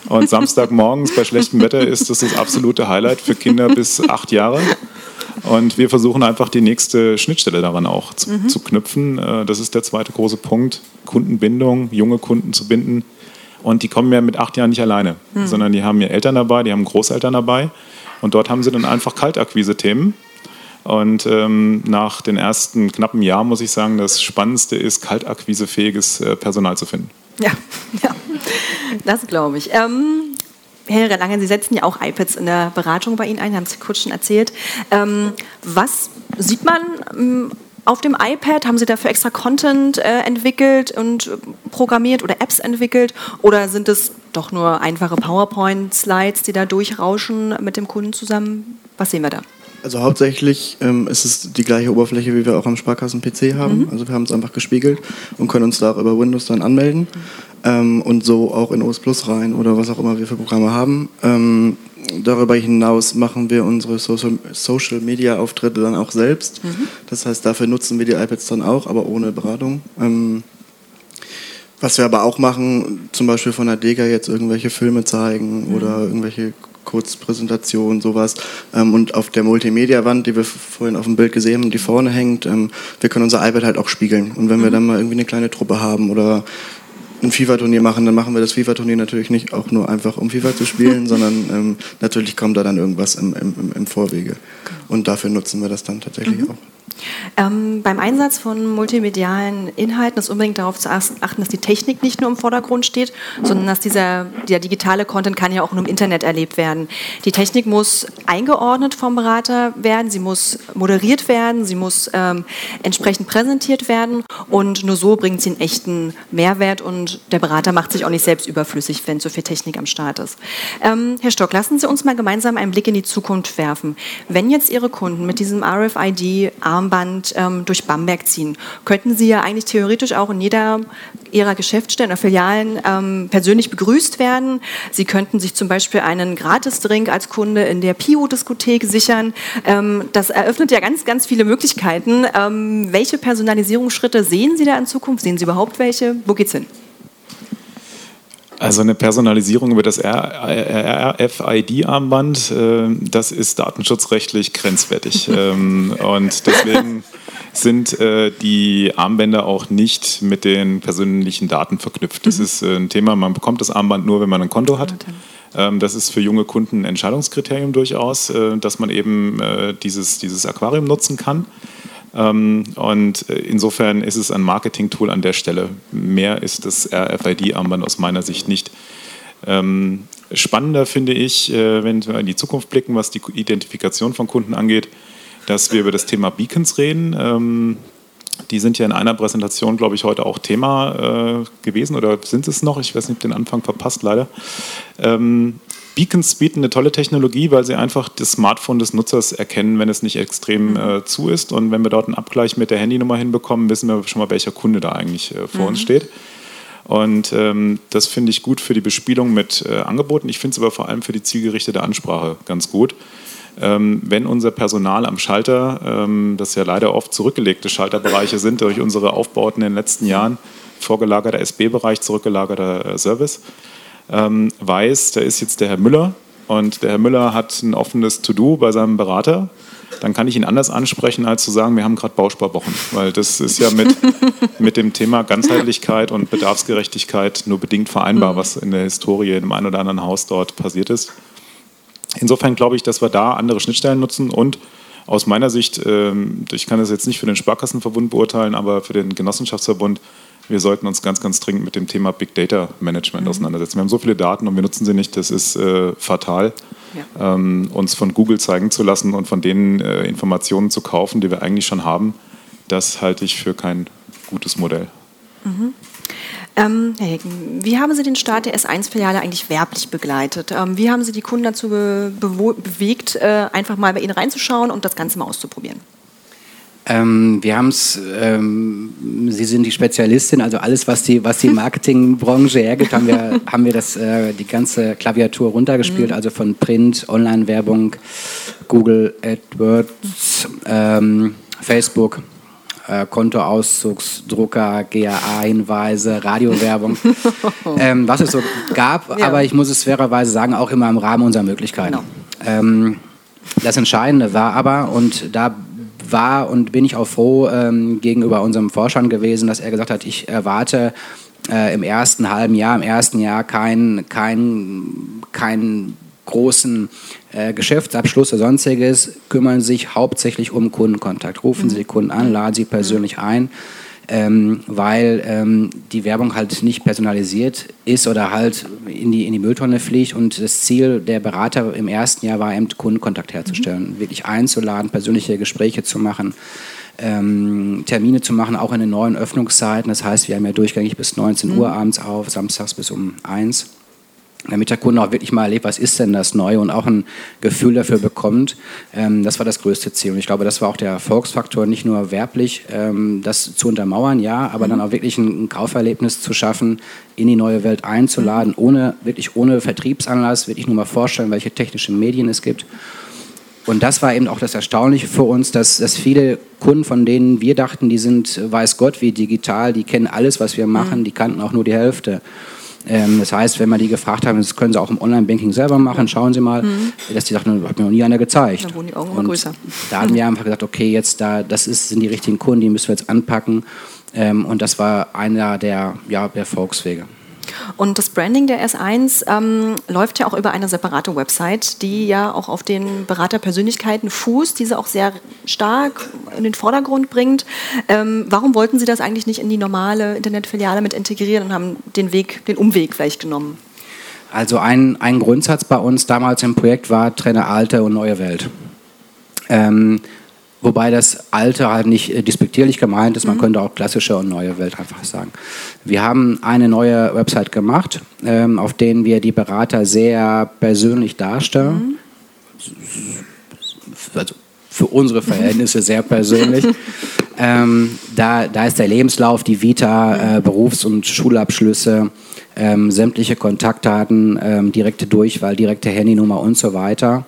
Und Samstagmorgens bei schlechtem Wetter ist das das absolute Highlight für Kinder bis acht Jahre. Und wir versuchen einfach die nächste Schnittstelle daran auch zu, mhm. zu, knüpfen. Äh, das ist der zweite große Punkt. Kundenbindung, junge Kunden zu binden. Und die kommen ja mit acht Jahren nicht alleine, mhm. sondern die haben ja Eltern dabei, die haben Großeltern dabei. Und dort haben sie dann einfach Kaltakquise-Themen. Und ähm, nach den ersten knappen Jahren muss ich sagen, das Spannendste ist, kaltakquisefähiges äh, Personal zu finden. Ja, *laughs* ja. das glaube ich. Ähm, Herr Langen, Sie setzen ja auch iPads in der Beratung bei Ihnen ein, haben Sie kurz schon erzählt. Ähm, was sieht man ähm, auf dem iPad? Haben Sie dafür extra Content äh, entwickelt und programmiert oder Apps entwickelt? Oder sind es doch nur einfache PowerPoint-Slides, die da durchrauschen mit dem Kunden zusammen? Was sehen wir da? Also hauptsächlich ähm, ist es die gleiche Oberfläche, wie wir auch am Sparkassen-PC haben. Mhm. Also wir haben es einfach gespiegelt und können uns da auch über Windows dann anmelden. Mhm. Ähm, und so auch in OS Plus rein oder was auch immer wir für Programme haben. Ähm, darüber hinaus machen wir unsere Social, Social Media Auftritte dann auch selbst. Mhm. Das heißt, dafür nutzen wir die iPads dann auch, aber ohne Beratung. Ähm, was wir aber auch machen, zum Beispiel von der Dega jetzt irgendwelche Filme zeigen mhm. oder irgendwelche Kurzpräsentation, sowas. Ähm, und auf der Multimedia-Wand, die wir vorhin auf dem Bild gesehen haben, die vorne hängt, ähm, wir können unser iPad halt auch spiegeln. Und wenn mhm. wir dann mal irgendwie eine kleine Truppe haben oder ein FIFA-Turnier machen, dann machen wir das FIFA-Turnier natürlich nicht auch nur einfach, um FIFA zu spielen, *laughs* sondern ähm, natürlich kommt da dann irgendwas im, im, im Vorwege. Und dafür nutzen wir das dann tatsächlich mhm. auch. Ähm, beim Einsatz von multimedialen Inhalten ist unbedingt darauf zu achten, dass die Technik nicht nur im Vordergrund steht, sondern dass dieser der digitale Content kann ja auch nur im Internet erlebt werden. Die Technik muss eingeordnet vom Berater werden, sie muss moderiert werden, sie muss ähm, entsprechend präsentiert werden und nur so bringt sie einen echten Mehrwert und der Berater macht sich auch nicht selbst überflüssig, wenn so viel Technik am Start ist. Ähm, Herr Stock, lassen Sie uns mal gemeinsam einen Blick in die Zukunft werfen. Wenn jetzt Ihre Kunden mit diesem RFID-Arm Armband ähm, durch Bamberg ziehen. Könnten Sie ja eigentlich theoretisch auch in jeder Ihrer Geschäftsstellen oder Filialen ähm, persönlich begrüßt werden. Sie könnten sich zum Beispiel einen Gratisdrink als Kunde in der Pio-Diskothek sichern. Ähm, das eröffnet ja ganz, ganz viele Möglichkeiten. Ähm, welche Personalisierungsschritte sehen Sie da in Zukunft? Sehen Sie überhaupt welche? Wo geht's hin? Also eine Personalisierung über das RFID-Armband, äh, das ist datenschutzrechtlich grenzwertig. *laughs* Ähm, und deswegen sind äh, die Armbänder auch nicht mit den persönlichen Daten verknüpft. Das mhm. ist äh, ein Thema, man bekommt das Armband nur, wenn man ein Konto hat. Ähm, das ist für junge Kunden ein Entscheidungskriterium durchaus, dass man eben dieses, dieses Aquarium nutzen kann. Ähm, und äh, insofern ist es ein Marketing-Tool an der Stelle. Mehr ist das RFID-Armband aus meiner Sicht nicht. Ähm, spannender finde ich, äh, wenn wir in die Zukunft blicken, was die Identifikation von Kunden angeht, dass wir über das Thema Beacons reden. Ähm, die sind ja in einer Präsentation, glaube ich, heute auch Thema äh, gewesen oder sind es noch? Ich weiß nicht, den Anfang verpasst leider. Beacons bieten eine tolle Technologie, weil sie einfach das Smartphone des Nutzers erkennen, wenn es nicht extrem mhm. äh, zu ist. Und wenn wir dort einen Abgleich mit der Handynummer hinbekommen, wissen wir schon mal, welcher Kunde da eigentlich äh, vor mhm. uns steht. Und ähm, das finde ich gut für die Bespielung mit äh, Angeboten. Ich finde es aber vor allem für die zielgerichtete Ansprache ganz gut. Ähm, wenn unser Personal am Schalter, ähm, das ja leider oft zurückgelegte Schalterbereiche sind durch unsere Aufbauten in den letzten Jahren, vorgelagerter SB-Bereich, zurückgelagerter äh, Service, ähm, weiß, da ist jetzt der Herr Müller und der Herr Müller hat ein offenes To-Do bei seinem Berater, dann kann ich ihn anders ansprechen, als zu sagen, wir haben gerade Bausparwochen. Weil das ist ja mit, *laughs* mit dem Thema Ganzheitlichkeit und Bedarfsgerechtigkeit nur bedingt vereinbar, mhm. was in der Historie in einem ein oder anderen Haus dort passiert ist. Insofern glaube ich, dass wir da andere Schnittstellen nutzen und aus meiner Sicht, ähm, ich kann das jetzt nicht für den Sparkassenverbund beurteilen, aber für den Genossenschaftsverbund wir sollten uns ganz, ganz dringend mit dem Thema Big Data Management mhm. auseinandersetzen. Wir haben so viele Daten und wir nutzen sie nicht, das ist äh, fatal. Ja. Ähm, uns von Google zeigen zu lassen und von denen äh, Informationen zu kaufen, die wir eigentlich schon haben, das halte ich für kein gutes Modell. Mhm. Ähm, Herr Hecken, wie haben Sie den Start der S1-Filiale eigentlich werblich begleitet? Ähm, wie haben Sie die Kunden dazu be bewegt, äh, einfach mal bei Ihnen reinzuschauen und das Ganze mal auszuprobieren? Ähm, wir haben es, ähm, Sie sind die Spezialistin, also alles, was die, was die *laughs* Marketingbranche hergibt, haben wir, *laughs* haben wir das, äh, die ganze Klaviatur runtergespielt, mhm. also von Print, Online-Werbung, Google AdWords, ähm, Facebook, äh, Kontoauszugsdrucker, GAA-Hinweise, Radiowerbung, *laughs* ähm, was es so gab, ja. aber ich muss es fairerweise sagen, auch immer im Rahmen unserer Möglichkeiten. Genau. Ähm, das Entscheidende war aber, und da war und bin ich auch froh ähm, gegenüber unserem Forschern gewesen, dass er gesagt hat, ich erwarte äh, im ersten halben Jahr, im ersten Jahr keinen kein, kein großen äh, Geschäftsabschluss oder sonstiges, kümmern sich hauptsächlich um Kundenkontakt. Rufen mhm. Sie die Kunden an, laden sie persönlich mhm. ein ähm, weil ähm, die Werbung halt nicht personalisiert ist oder halt in die, in die Mülltonne fliegt. Und das Ziel der Berater im ersten Jahr war eben Kundenkontakt herzustellen, mhm. wirklich einzuladen, persönliche Gespräche zu machen. ähm, Termine zu machen, auch in den neuen Öffnungszeiten. Das heißt, wir haben ja durchgängig bis 19 mhm. Uhr abends auf, samstags bis um 1 damit der Kunde auch wirklich mal erlebt, was ist denn das Neue und auch ein Gefühl dafür bekommt. Ähm, das war das größte Ziel. Und ich glaube, das war auch der Erfolgsfaktor, nicht nur werblich ähm, das zu untermauern, ja, aber mhm. dann auch wirklich ein, Kauferlebnis zu schaffen, in die neue Welt einzuladen, mhm. ohne, wirklich ohne Vertriebsanlass, wirklich nur mal vorstellen, welche technischen Medien es gibt. Und das war eben auch das Erstaunliche für uns, dass, dass viele Kunden, von denen wir dachten, die sind, weiß Gott, wie digital, die kennen alles, was wir machen, mhm. die kannten auch nur die Hälfte. Ähm, das heißt, wenn wir die gefragt haben, das können sie auch im Online-Banking selber machen, schauen Sie mal, mhm. dass die sagten, hat mir noch nie einer gezeigt. Da wurden die Augen immer größer. Da haben wir *laughs* einfach gesagt, okay, jetzt da, das ist, sind die richtigen Kunden, die müssen wir jetzt anpacken. Ähm, und das war einer der, ja, der Erfolgswege. Und das Branding der S1 ähm, läuft ja auch über eine separate Website, die ja auch auf den Beraterpersönlichkeiten fußt, diese auch sehr stark in den Vordergrund bringt. Ähm, warum wollten Sie das eigentlich nicht in die normale Internetfiliale mit integrieren und haben den Weg, den Umweg vielleicht genommen? Also ein, ein Grundsatz bei uns damals im Projekt war, trenne alte und neue Welt. Ähm, Wobei das Alte halt nicht äh, despektierlich gemeint ist, man mhm. könnte auch klassische und neue Welt einfach sagen. Wir haben eine neue Website gemacht, ähm, auf denen wir die Berater sehr persönlich darstellen. Mhm. Also für unsere Verhältnisse sehr persönlich. *laughs* ähm, da, da ist der Lebenslauf, die Vita, äh, Berufs- und Schulabschlüsse, ähm, sämtliche Kontaktdaten, ähm, direkte Durchwahl, direkte Handynummer und so weiter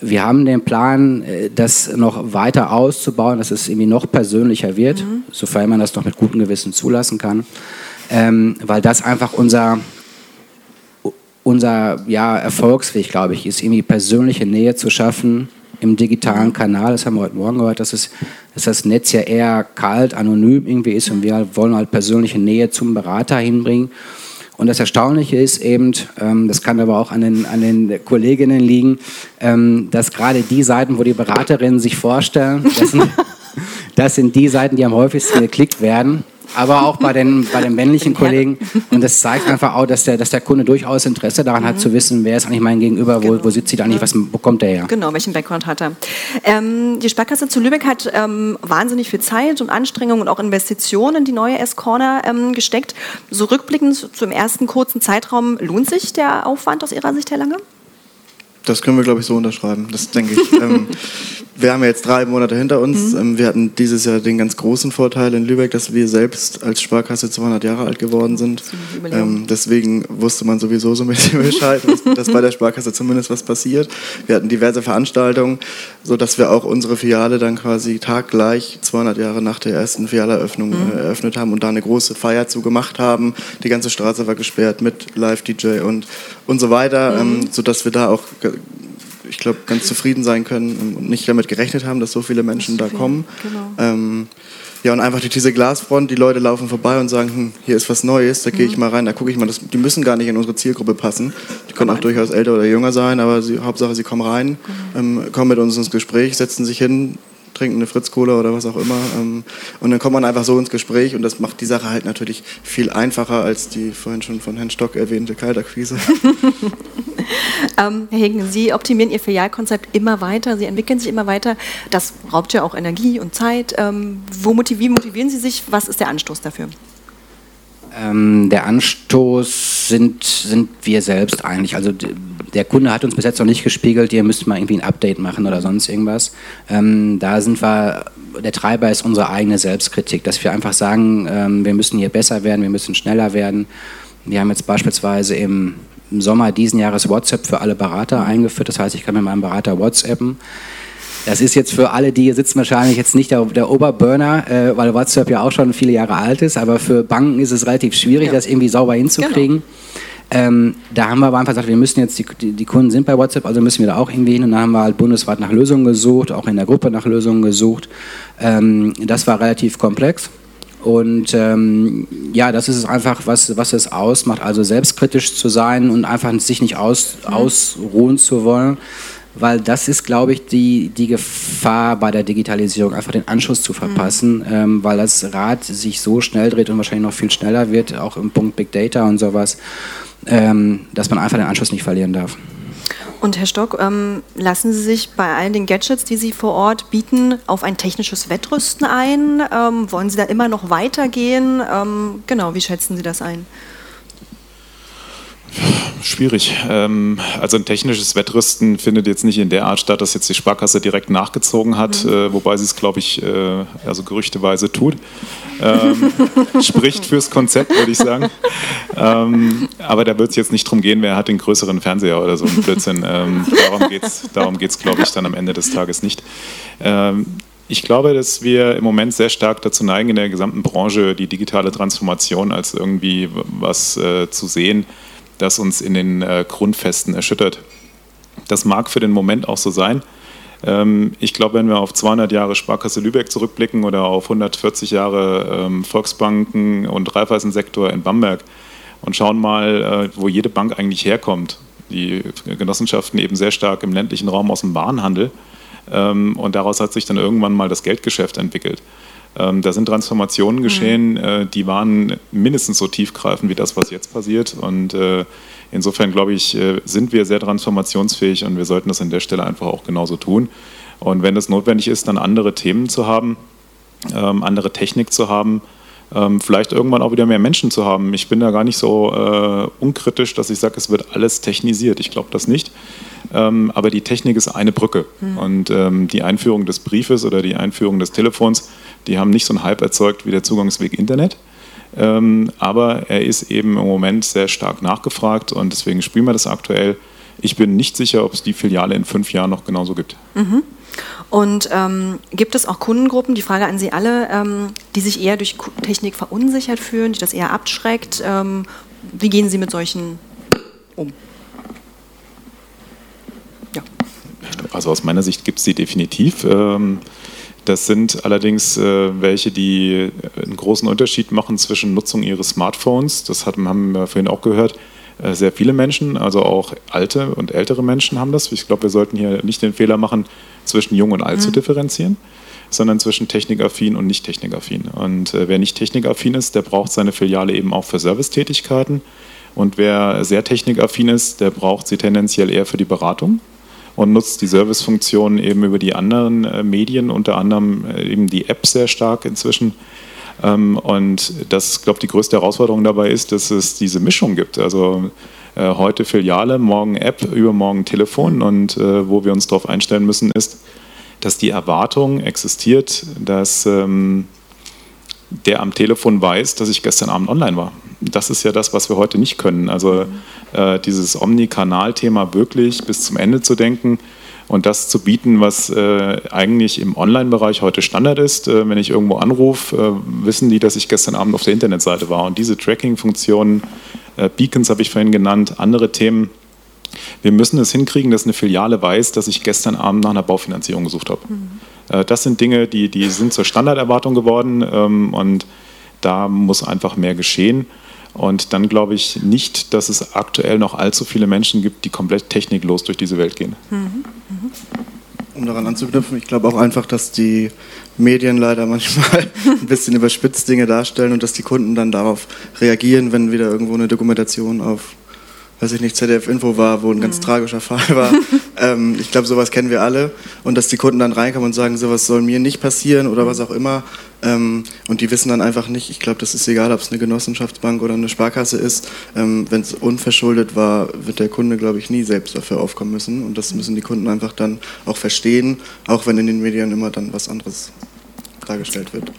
wir haben den Plan, äh, das noch weiter auszubauen, dass es irgendwie noch persönlicher wird, mhm. sofern man das noch mit gutem Gewissen zulassen kann, ähm, weil das einfach unser, unser ja, Erfolgsweg, glaube ich, ist, irgendwie persönliche Nähe zu schaffen im digitalen Kanal. Das haben wir heute Morgen gehört, dass, es, dass das Netz ja eher kalt, anonym irgendwie ist und wir wollen halt persönliche Nähe zum Berater hinbringen. Und das Erstaunliche ist eben, ähm, das kann aber auch an den, an den Kolleginnen liegen, ähm, dass gerade die Seiten, wo die Beraterinnen sich vorstellen, das sind, *laughs* das sind die Seiten, die am häufigsten geklickt werden aber auch bei den, bei den männlichen *laughs* Kollegen. Und das zeigt einfach auch, dass der, dass der Kunde durchaus Interesse daran mhm. hat, zu wissen, wer ist eigentlich mein Gegenüber, wo, genau. wo sitzt sie da eigentlich, was bekommt der her. Genau, welchen Background hat er. Ähm, die Sparkasse zu Lübeck hat ähm, wahnsinnig viel Zeit und Anstrengung und auch Investitionen in die neue S-Corner ähm, gesteckt. So rückblickend zum ersten kurzen Zeitraum, lohnt sich der Aufwand aus Ihrer Sicht, Herr Lange? Das können wir, glaube ich, so unterschreiben. Das denke ich. *laughs* ähm, wir haben jetzt drei Monate hinter uns. Mhm. Ähm, wir hatten dieses Jahr den ganz großen Vorteil in Lübeck, dass wir selbst als Sparkasse 200 Jahre alt geworden sind. Ähm, deswegen wusste man sowieso so ein bisschen *laughs* Bescheid, dass bei der Sparkasse zumindest was passiert. Wir hatten diverse Veranstaltungen, sodass wir auch unsere Filiale dann quasi taggleich 200 Jahre nach der ersten Filialeröffnung mhm. äh, eröffnet haben und da eine große Feier zu gemacht haben. Die ganze Straße war gesperrt mit Live-DJ und, und so weiter, mhm. ähm, sodass wir da auch ich glaube, ganz zufrieden sein können und nicht damit gerechnet haben, dass so viele Menschen da kommen. Genau. Ähm, ja, und einfach durch diese Glasfront, die Leute laufen vorbei und sagen, hm, hier ist was Neues, da gehe ich mhm. mal rein, da gucke ich mal. Das, die müssen gar nicht in unsere Zielgruppe passen. Die können auch durchaus älter oder jünger sein, aber sie, Hauptsache, sie kommen rein, genau. ähm, kommen mit uns ins Gespräch, setzen sich hin, trinken eine Fritz-Cola oder was auch immer. Ähm, und dann kommt man einfach so ins Gespräch und das macht die Sache halt natürlich viel einfacher als die vorhin schon von Herrn Stock erwähnte Kaltakquise. *laughs* *laughs* ähm, Herr Hegen, Sie optimieren Ihr Filialkonzept immer weiter, Sie entwickeln sich immer weiter. Das raubt ja auch Energie und Zeit. Ähm, wo motivieren, motivieren Sie sich? Was ist der Anstoß dafür? Ähm, der Anstoß sind, sind wir selbst eigentlich. Also der Kunde hat uns bis jetzt noch nicht gespiegelt, ihr müsst mal irgendwie ein Update machen oder sonst irgendwas. Ähm, da sind wir, der Treiber ist unsere eigene Selbstkritik, dass wir einfach sagen, ähm, wir müssen hier besser werden, wir müssen schneller werden. Wir haben jetzt beispielsweise im, im Sommer diesen Jahres WhatsApp für alle Berater eingeführt. Das heißt, ich kann mit meinem Berater WhatsAppen. Das ist jetzt für alle, die hier sitzen, wahrscheinlich jetzt nicht der, der Oberburner, äh, weil WhatsApp ja auch schon viele Jahre alt ist. Aber für Banken ist es relativ schwierig, ja. das irgendwie sauber hinzukriegen. Genau. Ähm, da haben wir aber einfach gesagt, wir müssen jetzt, die, die, Kunden sind bei WhatsApp, also müssen wir da auch irgendwie hin. Und dann haben wir halt bundesweit nach Lösungen gesucht, auch in der Gruppe nach Lösungen gesucht. Ähm, das war relativ komplex. Und ähm, ja, das ist einfach, was, was es ausmacht, also selbstkritisch zu sein und einfach sich nicht aus, mhm. ausruhen zu wollen, weil das ist, glaube ich, die, die Gefahr bei der Digitalisierung, einfach den Anschluss zu verpassen, mhm. ähm, weil das Rad sich so schnell dreht und wahrscheinlich noch viel schneller wird, auch im Punkt Big Data und sowas, ähm, dass man einfach den Anschluss nicht verlieren darf. Und Herr Stock, ähm, lassen Sie sich bei all den Gadgets, die Sie vor Ort bieten, auf ein technisches Wettrüsten ein? Ähm, wollen Sie da immer noch weitergehen? Ähm, genau, wie schätzen Sie das ein? Schwierig. Ähm, also ein technisches Wettrüsten findet jetzt nicht in der Art statt, dass jetzt die Sparkasse direkt nachgezogen hat, mhm. Äh, wobei sie es, glaube ich, also gerüchteweise tut. Ähm, *laughs* spricht fürs Konzept, würde ich sagen. Ähm, aber da wird es jetzt nicht darum gehen, wer hat den größeren Fernseher oder so ein Blödsinn. darum geht es, darum geht's, glaube ich, dann am Ende des Tages nicht. Ich glaube, dass wir im Moment sehr stark dazu neigen, in der gesamten Branche die digitale Transformation als irgendwie was äh, zu sehen, das uns in den äh, Grundfesten erschüttert. Das mag für den Moment auch so sein. Ähm, ich glaube, wenn wir auf 200 Jahre Sparkasse Lübeck zurückblicken oder auf 140 Jahre ähm, Volksbanken und Raiffeisensektor in Bamberg und schauen mal, äh, wo jede Bank eigentlich herkommt. Die Genossenschaften eben sehr stark im ländlichen Raum aus dem Warenhandel. Ähm, und daraus hat sich dann irgendwann mal das Geldgeschäft entwickelt. Ähm, da sind Transformationen mhm. geschehen, mhm. die waren mindestens so tiefgreifend wie das, was jetzt passiert. Und äh, insofern, glaube ich, äh, sind wir sehr transformationsfähig und wir sollten das an der Stelle einfach auch genauso tun. Und wenn es notwendig ist, dann andere Themen zu haben, ähm, andere Technik zu haben, ähm, vielleicht irgendwann auch wieder mehr Menschen zu haben. Ich bin da gar nicht so äh, unkritisch, dass ich sage, es wird alles technisiert. Ich glaube das nicht. Ähm, aber die Technik ist eine Brücke. Mhm. Und ähm, die Einführung des Briefes oder die Einführung des Telefons, die haben nicht so einen Hype erzeugt wie der Zugangsweg Internet. Ähm, aber er ist eben im Moment sehr stark nachgefragt und deswegen spielen wir das aktuell. Ich bin nicht sicher, ob es die Filiale in fünf Jahren noch genauso gibt. Mhm. Und ähm, gibt es auch Kundengruppen, die Frage an Sie alle, ähm, die sich eher durch Technik verunsichert fühlen, die das eher abschreckt? Ähm, wie gehen Sie mit solchen um? Ja. Also aus meiner Sicht gibt es sie definitiv. Ähm, das sind allerdings äh, welche, die einen großen Unterschied machen zwischen Nutzung ihres Smartphones. Das haben wir vorhin auch gehört sehr viele Menschen, also auch alte und ältere Menschen haben das. Ich glaube, wir sollten hier nicht den Fehler machen, zwischen jung und alt mhm. zu differenzieren, sondern zwischen technikaffin und nicht technikaffin. Und äh, wer nicht technikaffin ist, der braucht seine Filiale eben auch für Servicetätigkeiten. Und wer sehr technikaffin ist, der braucht sie tendenziell eher für die Beratung und nutzt die Servicefunktionen eben über die anderen äh, Medien, unter anderem eben die App sehr stark inzwischen und das, glaube ich, die größte Herausforderung dabei ist, dass es diese Mischung gibt. Also äh, heute Filiale, morgen App, übermorgen Telefon. Und äh, wo wir uns darauf einstellen müssen, ist, dass die Erwartung existiert, dass ähm, der am Telefon weiß, dass ich gestern Abend online war. Das ist ja das, was wir heute nicht können. Also äh, dieses Omnikanal-Thema wirklich bis zum Ende zu denken und das zu bieten, was äh, eigentlich im Online-Bereich heute Standard ist. Äh, wenn ich irgendwo anrufe, äh, wissen die, dass ich gestern Abend auf der Internetseite war. Und diese Tracking-Funktionen, äh, Beacons habe ich vorhin genannt, andere Themen, wir müssen es hinkriegen, dass eine Filiale weiß, dass ich gestern Abend nach einer Baufinanzierung gesucht habe. Mhm. Äh, das sind Dinge, die, die sind zur Standarderwartung geworden ähm, und da muss einfach mehr geschehen. Und dann glaube ich nicht, dass es aktuell noch allzu viele Menschen gibt, die komplett techniklos durch diese Welt gehen. Mhm. Mhm. Um daran anzuknüpfen, ich glaube auch einfach, dass die Medien leider manchmal *laughs* ein bisschen überspitzt Dinge darstellen und dass die Kunden dann darauf reagieren, wenn wieder irgendwo eine Dokumentation auf weiß ich nicht, ZDF-Info war, wo ein ganz mhm. tragischer Fall *laughs* war. ähm, ich glaube, sowas kennen wir alle. Und dass die Kunden dann reinkommen und sagen, sowas soll mir nicht passieren oder was auch immer. Ähm, und die wissen dann einfach nicht, ich glaube, das ist egal, ob es eine Genossenschaftsbank oder eine Sparkasse ist. Ähm, Wenn es unverschuldet war, wird der Kunde, glaube ich, nie selbst dafür aufkommen müssen. Und das müssen die Kunden einfach dann auch verstehen, auch wenn in den Medien immer dann was anderes dargestellt wird.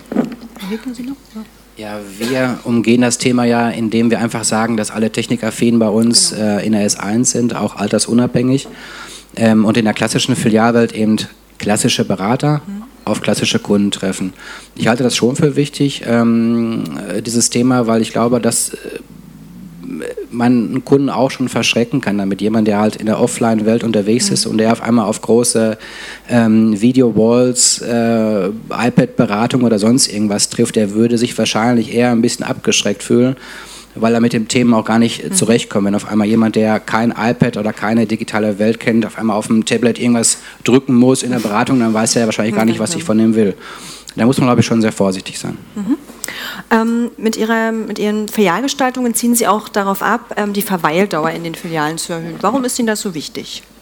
Sie noch? Ja. Ja, wir umgehen das Thema ja, indem wir einfach sagen, dass alle Technikaffinen bei uns genau. äh, in der S1 sind, auch altersunabhängig. Ähm, und in der klassischen Filialwelt eben klassische Berater mhm. auf klassische Kunden treffen. Ich halte das schon für wichtig, ähm, äh, dieses Thema, weil ich glaube, dass äh, man einen Kunden auch schon verschrecken kann damit. Jemand, der halt in der Offline-Welt unterwegs mhm. ist und der auf einmal auf große ähm, Video-Walls, äh, iPad-Beratung oder sonst irgendwas trifft, der würde sich wahrscheinlich eher ein bisschen abgeschreckt fühlen weil er mit dem Thema auch gar nicht mhm. zurechtkommt. Wenn auf einmal jemand, der kein iPad oder keine digitale Welt kennt, auf einmal auf dem Tablet irgendwas drücken muss in der Beratung, dann weiß er wahrscheinlich gar nicht, was ich von ihm will. Da muss man, glaube ich, schon sehr vorsichtig sein. Mhm. Ähm, mit, ihrer, mit Ihren Filialgestaltungen ziehen Sie auch darauf ab, ähm, die Verweildauer in den Filialen zu erhöhen. Warum ist Ihnen das so wichtig? *laughs*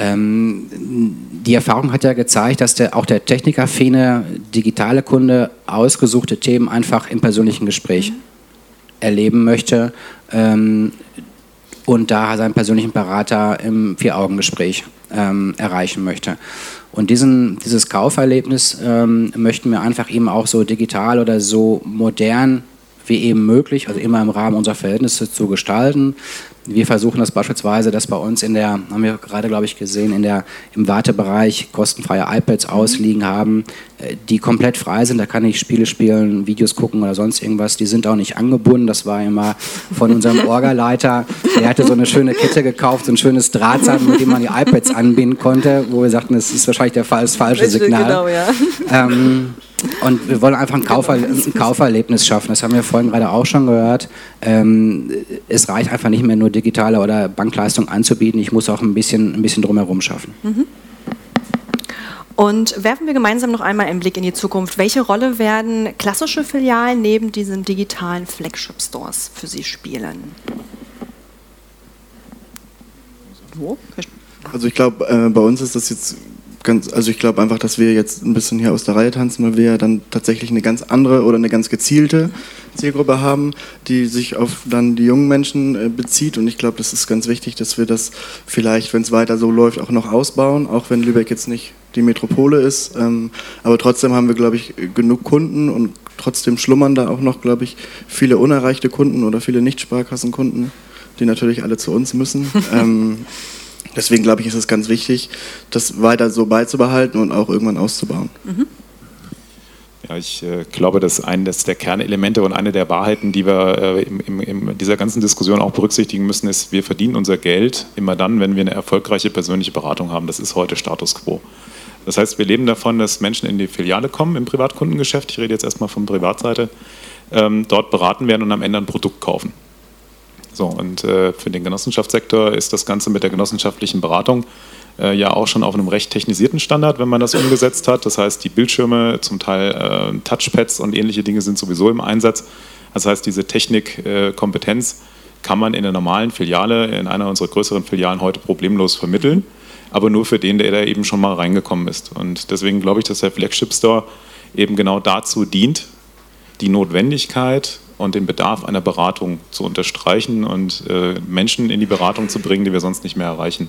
Ähm, die Erfahrung hat ja gezeigt, dass der, auch der Technikaffine digitale Kunde ausgesuchte Themen einfach im persönlichen Gespräch mhm. erleben möchte. Ähm, und da seinen persönlichen Berater im Vier-Augen-Gespräch ähm, erreichen möchte. Und diesen, dieses Kauferlebnis ähm, möchten wir einfach eben auch so digital oder so modern wie eben möglich, also immer im Rahmen unserer Verhältnisse zu gestalten. Wir versuchen das beispielsweise, dass bei uns in der, haben wir gerade, glaube ich, gesehen, in der, im Wartebereich kostenfreie iPads ausliegen haben, äh, die komplett frei sind. Da kann ich Spiele spielen, Videos gucken oder sonst irgendwas. Die sind auch nicht angebunden. Das war immer von unserem Orgaleiter. Der hatte so eine schöne Kette gekauft, so ein schönes Drahtseil, mit dem man die iPads anbinden konnte, wo wir sagten, das ist wahrscheinlich der, das falsche Signal. Genau, ja. Ähm, und wir wollen einfach ein, Kaufer, ein, Kauferlebnis schaffen. Das haben wir vorhin gerade auch schon gehört. Ähm, es reicht einfach nicht mehr nur digitale oder Bankleistung anzubieten. Ich muss auch ein bisschen, ein bisschen drumherum schaffen. Mhm. Und werfen wir gemeinsam noch einmal einen Blick in die Zukunft. Welche Rolle werden klassische Filialen neben diesen digitalen Flagship-Stores für Sie spielen? Also ich glaube, äh, bei uns ist das jetzt ganz, also ich glaube einfach, dass wir jetzt ein bisschen hier aus der Reihe tanzen, weil wir ja dann tatsächlich eine ganz andere oder eine ganz gezielte Zielgruppe haben, die sich auf dann die jungen Menschen äh, bezieht. Und ich glaube, das ist ganz wichtig, dass wir das vielleicht, wenn es weiter so läuft, auch noch ausbauen, auch wenn Lübeck jetzt nicht die Metropole ist. Ähm, aber trotzdem haben wir, glaube ich, genug Kunden und trotzdem schlummern da auch noch, glaube ich, viele unerreichte Kunden oder viele Nicht-Sparkassenkunden, die natürlich alle zu uns müssen. *laughs* Deswegen glaube ich, ist es ganz wichtig, das weiter so beizubehalten und auch irgendwann auszubauen. Mhm. Ja, ich äh, glaube, dass eines der Kernelemente und eine der Wahrheiten, die wir äh, in, in, dieser ganzen Diskussion auch berücksichtigen müssen, ist, wir verdienen unser Geld immer dann, wenn wir eine erfolgreiche persönliche Beratung haben. Das ist heute Status quo. Das heißt, wir leben davon, dass Menschen in die Filiale kommen im Privatkundengeschäft. Ich rede jetzt erstmal von Privatseite. Ähm, dort beraten werden und am Ende ein Produkt kaufen. So, und äh, für den Genossenschaftssektor ist das Ganze mit der genossenschaftlichen Beratung äh, ja auch schon auf einem recht technisierten Standard, wenn man das umgesetzt hat. Das heißt, die Bildschirme, zum Teil äh, Touchpads und ähnliche Dinge sind sowieso im Einsatz. Das heißt, diese Technikkompetenz äh, kann man in der normalen Filiale, in einer unserer größeren Filialen heute problemlos vermitteln, aber nur für den, der da eben schon mal reingekommen ist. Und deswegen glaube ich, dass der Flagship Store eben genau dazu dient, die Notwendigkeit und den Bedarf einer Beratung zu unterstreichen und äh, Menschen in die Beratung zu bringen, die wir sonst nicht mehr erreichen.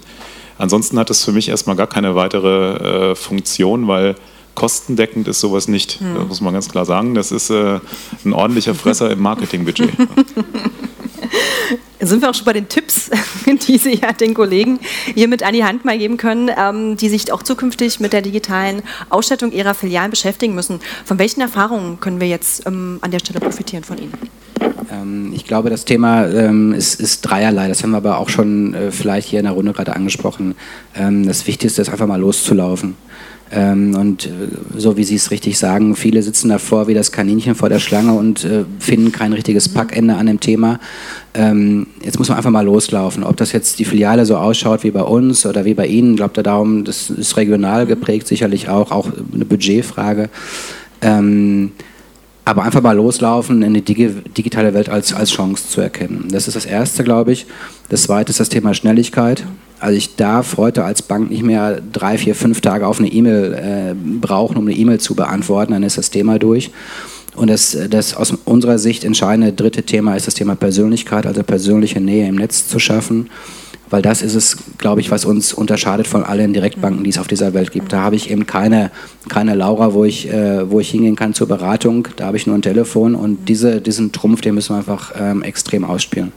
Ansonsten hat es für mich erstmal gar keine weitere äh, Funktion, weil kostendeckend ist sowas nicht. Hm. Das muss man ganz klar sagen. Das ist äh, ein ordentlicher Fresser im Marketingbudget. *laughs* *laughs* sind wir auch schon bei den Tipps, *laughs* die Sie ja den Kollegen hier mit an die Hand mal geben können, ähm, die sich auch zukünftig mit der digitalen Ausstattung ihrer Filialen beschäftigen müssen. Von welchen Erfahrungen können wir jetzt ähm, an der Stelle profitieren von Ihnen? Ähm, ich glaube, das Thema ist, ist, dreierlei. Das haben wir aber auch schon äh, vielleicht hier in der Runde gerade angesprochen. Das Wichtigste ist einfach mal loszulaufen. Ähm, und äh, so wie Sie es richtig sagen, viele sitzen davor wie das Kaninchen vor der Schlange und äh, finden kein richtiges Packende an dem Thema. Ähm, jetzt muss man einfach mal loslaufen. Ob das jetzt die Filiale so ausschaut wie bei uns oder wie bei Ihnen, glaubt er darum, das ist regional geprägt, sicherlich auch, auch eine Budgetfrage. Ähm, aber einfach mal loslaufen, in die digitale Welt als, als Chance zu erkennen. Das ist das Erste, glaube ich. Das Zweite ist das Thema Schnelligkeit. Also ich darf heute als Bank nicht mehr drei, vier, fünf Tage auf eine E-Mail äh, brauchen, um eine E-Mail zu beantworten, dann ist das Thema durch. Und das, das aus unserer Sicht entscheidende dritte Thema ist das Thema Persönlichkeit, also persönliche Nähe im Netz zu schaffen. Weil das ist es, glaube ich, was uns unterscheidet von allen Direktbanken, die es auf dieser Welt gibt. Da habe ich eben keine, keine Laura, wo ich, äh, wo ich hingehen kann zur Beratung. Da habe ich nur ein Telefon und diese, diesen Trumpf, den müssen wir einfach ähm, extrem ausspielen.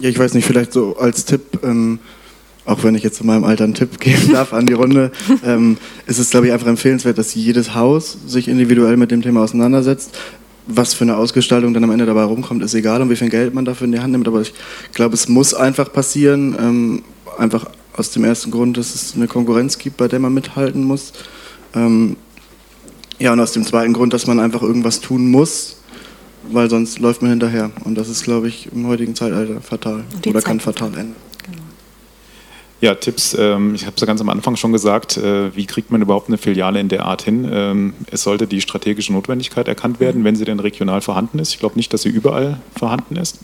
Ja, ich weiß nicht, vielleicht so als Tipp, ähm, auch wenn ich jetzt in meinem Alter einen Tipp *laughs* geben darf an die Runde, ähm, ist es, glaube ich, einfach empfehlenswert, dass jedes Haus sich individuell mit dem Thema auseinandersetzt. Was für eine Ausgestaltung dann am Ende dabei rumkommt, ist egal, um wie viel Geld man dafür in die Hand nimmt. Aber ich glaube, es muss einfach passieren, ähm, einfach aus dem ersten Grund, dass es eine Konkurrenz gibt, bei der man mithalten muss. Ähm, ja, und aus dem zweiten Grund, dass man einfach irgendwas tun muss, weil sonst läuft man hinterher. Und das ist, glaube ich, im heutigen Zeitalter fatal oder Zeit kann fatal enden. Genau. Ja, Tipps. Ähm, ich habe es ja ganz am Anfang schon gesagt. Äh, wie kriegt man überhaupt eine Filiale in der Art hin? Ähm, es sollte die strategische Notwendigkeit erkannt werden, wenn sie denn regional vorhanden ist. Ich glaube nicht, dass sie überall vorhanden ist.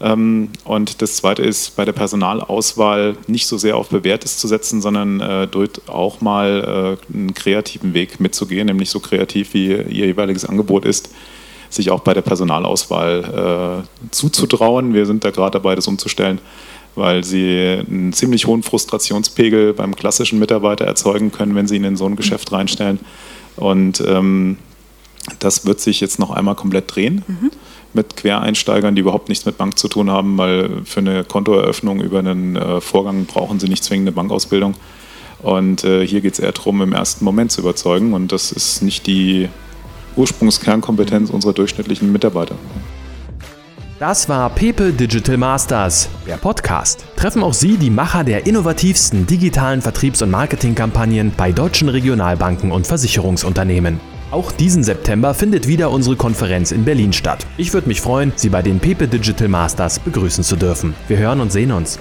Ähm, und das Zweite ist, bei der Personalauswahl nicht so sehr auf Bewährtes zu setzen, sondern äh, dort auch mal äh, einen kreativen Weg mitzugehen, nämlich so kreativ wie ihr jeweiliges Angebot ist, sich auch bei der Personalauswahl zuzutrauen. Wir sind da gerade dabei, das umzustellen, weil sie einen ziemlich hohen Frustrationspegel beim klassischen Mitarbeiter erzeugen können, wenn sie ihn in so ein Geschäft reinstellen. Und ähm, das wird sich jetzt noch einmal komplett drehen. Mhm mit Quereinsteigern, die überhaupt nichts mit Bank zu tun haben, weil für eine Kontoeröffnung über einen äh, Vorgang brauchen sie nicht zwingend eine Bankausbildung. Und äh, hier geht es eher darum, im ersten Moment zu überzeugen. Und das ist nicht die Ursprungskernkompetenz unserer durchschnittlichen Mitarbeiter. Das war Pepe Digital Masters, der Podcast. Treffen auch Sie die Macher der innovativsten digitalen Vertriebs- und Marketingkampagnen bei deutschen Regionalbanken und Versicherungsunternehmen. Auch diesen September findet wieder unsere Konferenz in Berlin statt. Ich würde mich freuen, Sie bei den Pepe Digital Masters begrüßen zu dürfen. Wir hören und sehen uns.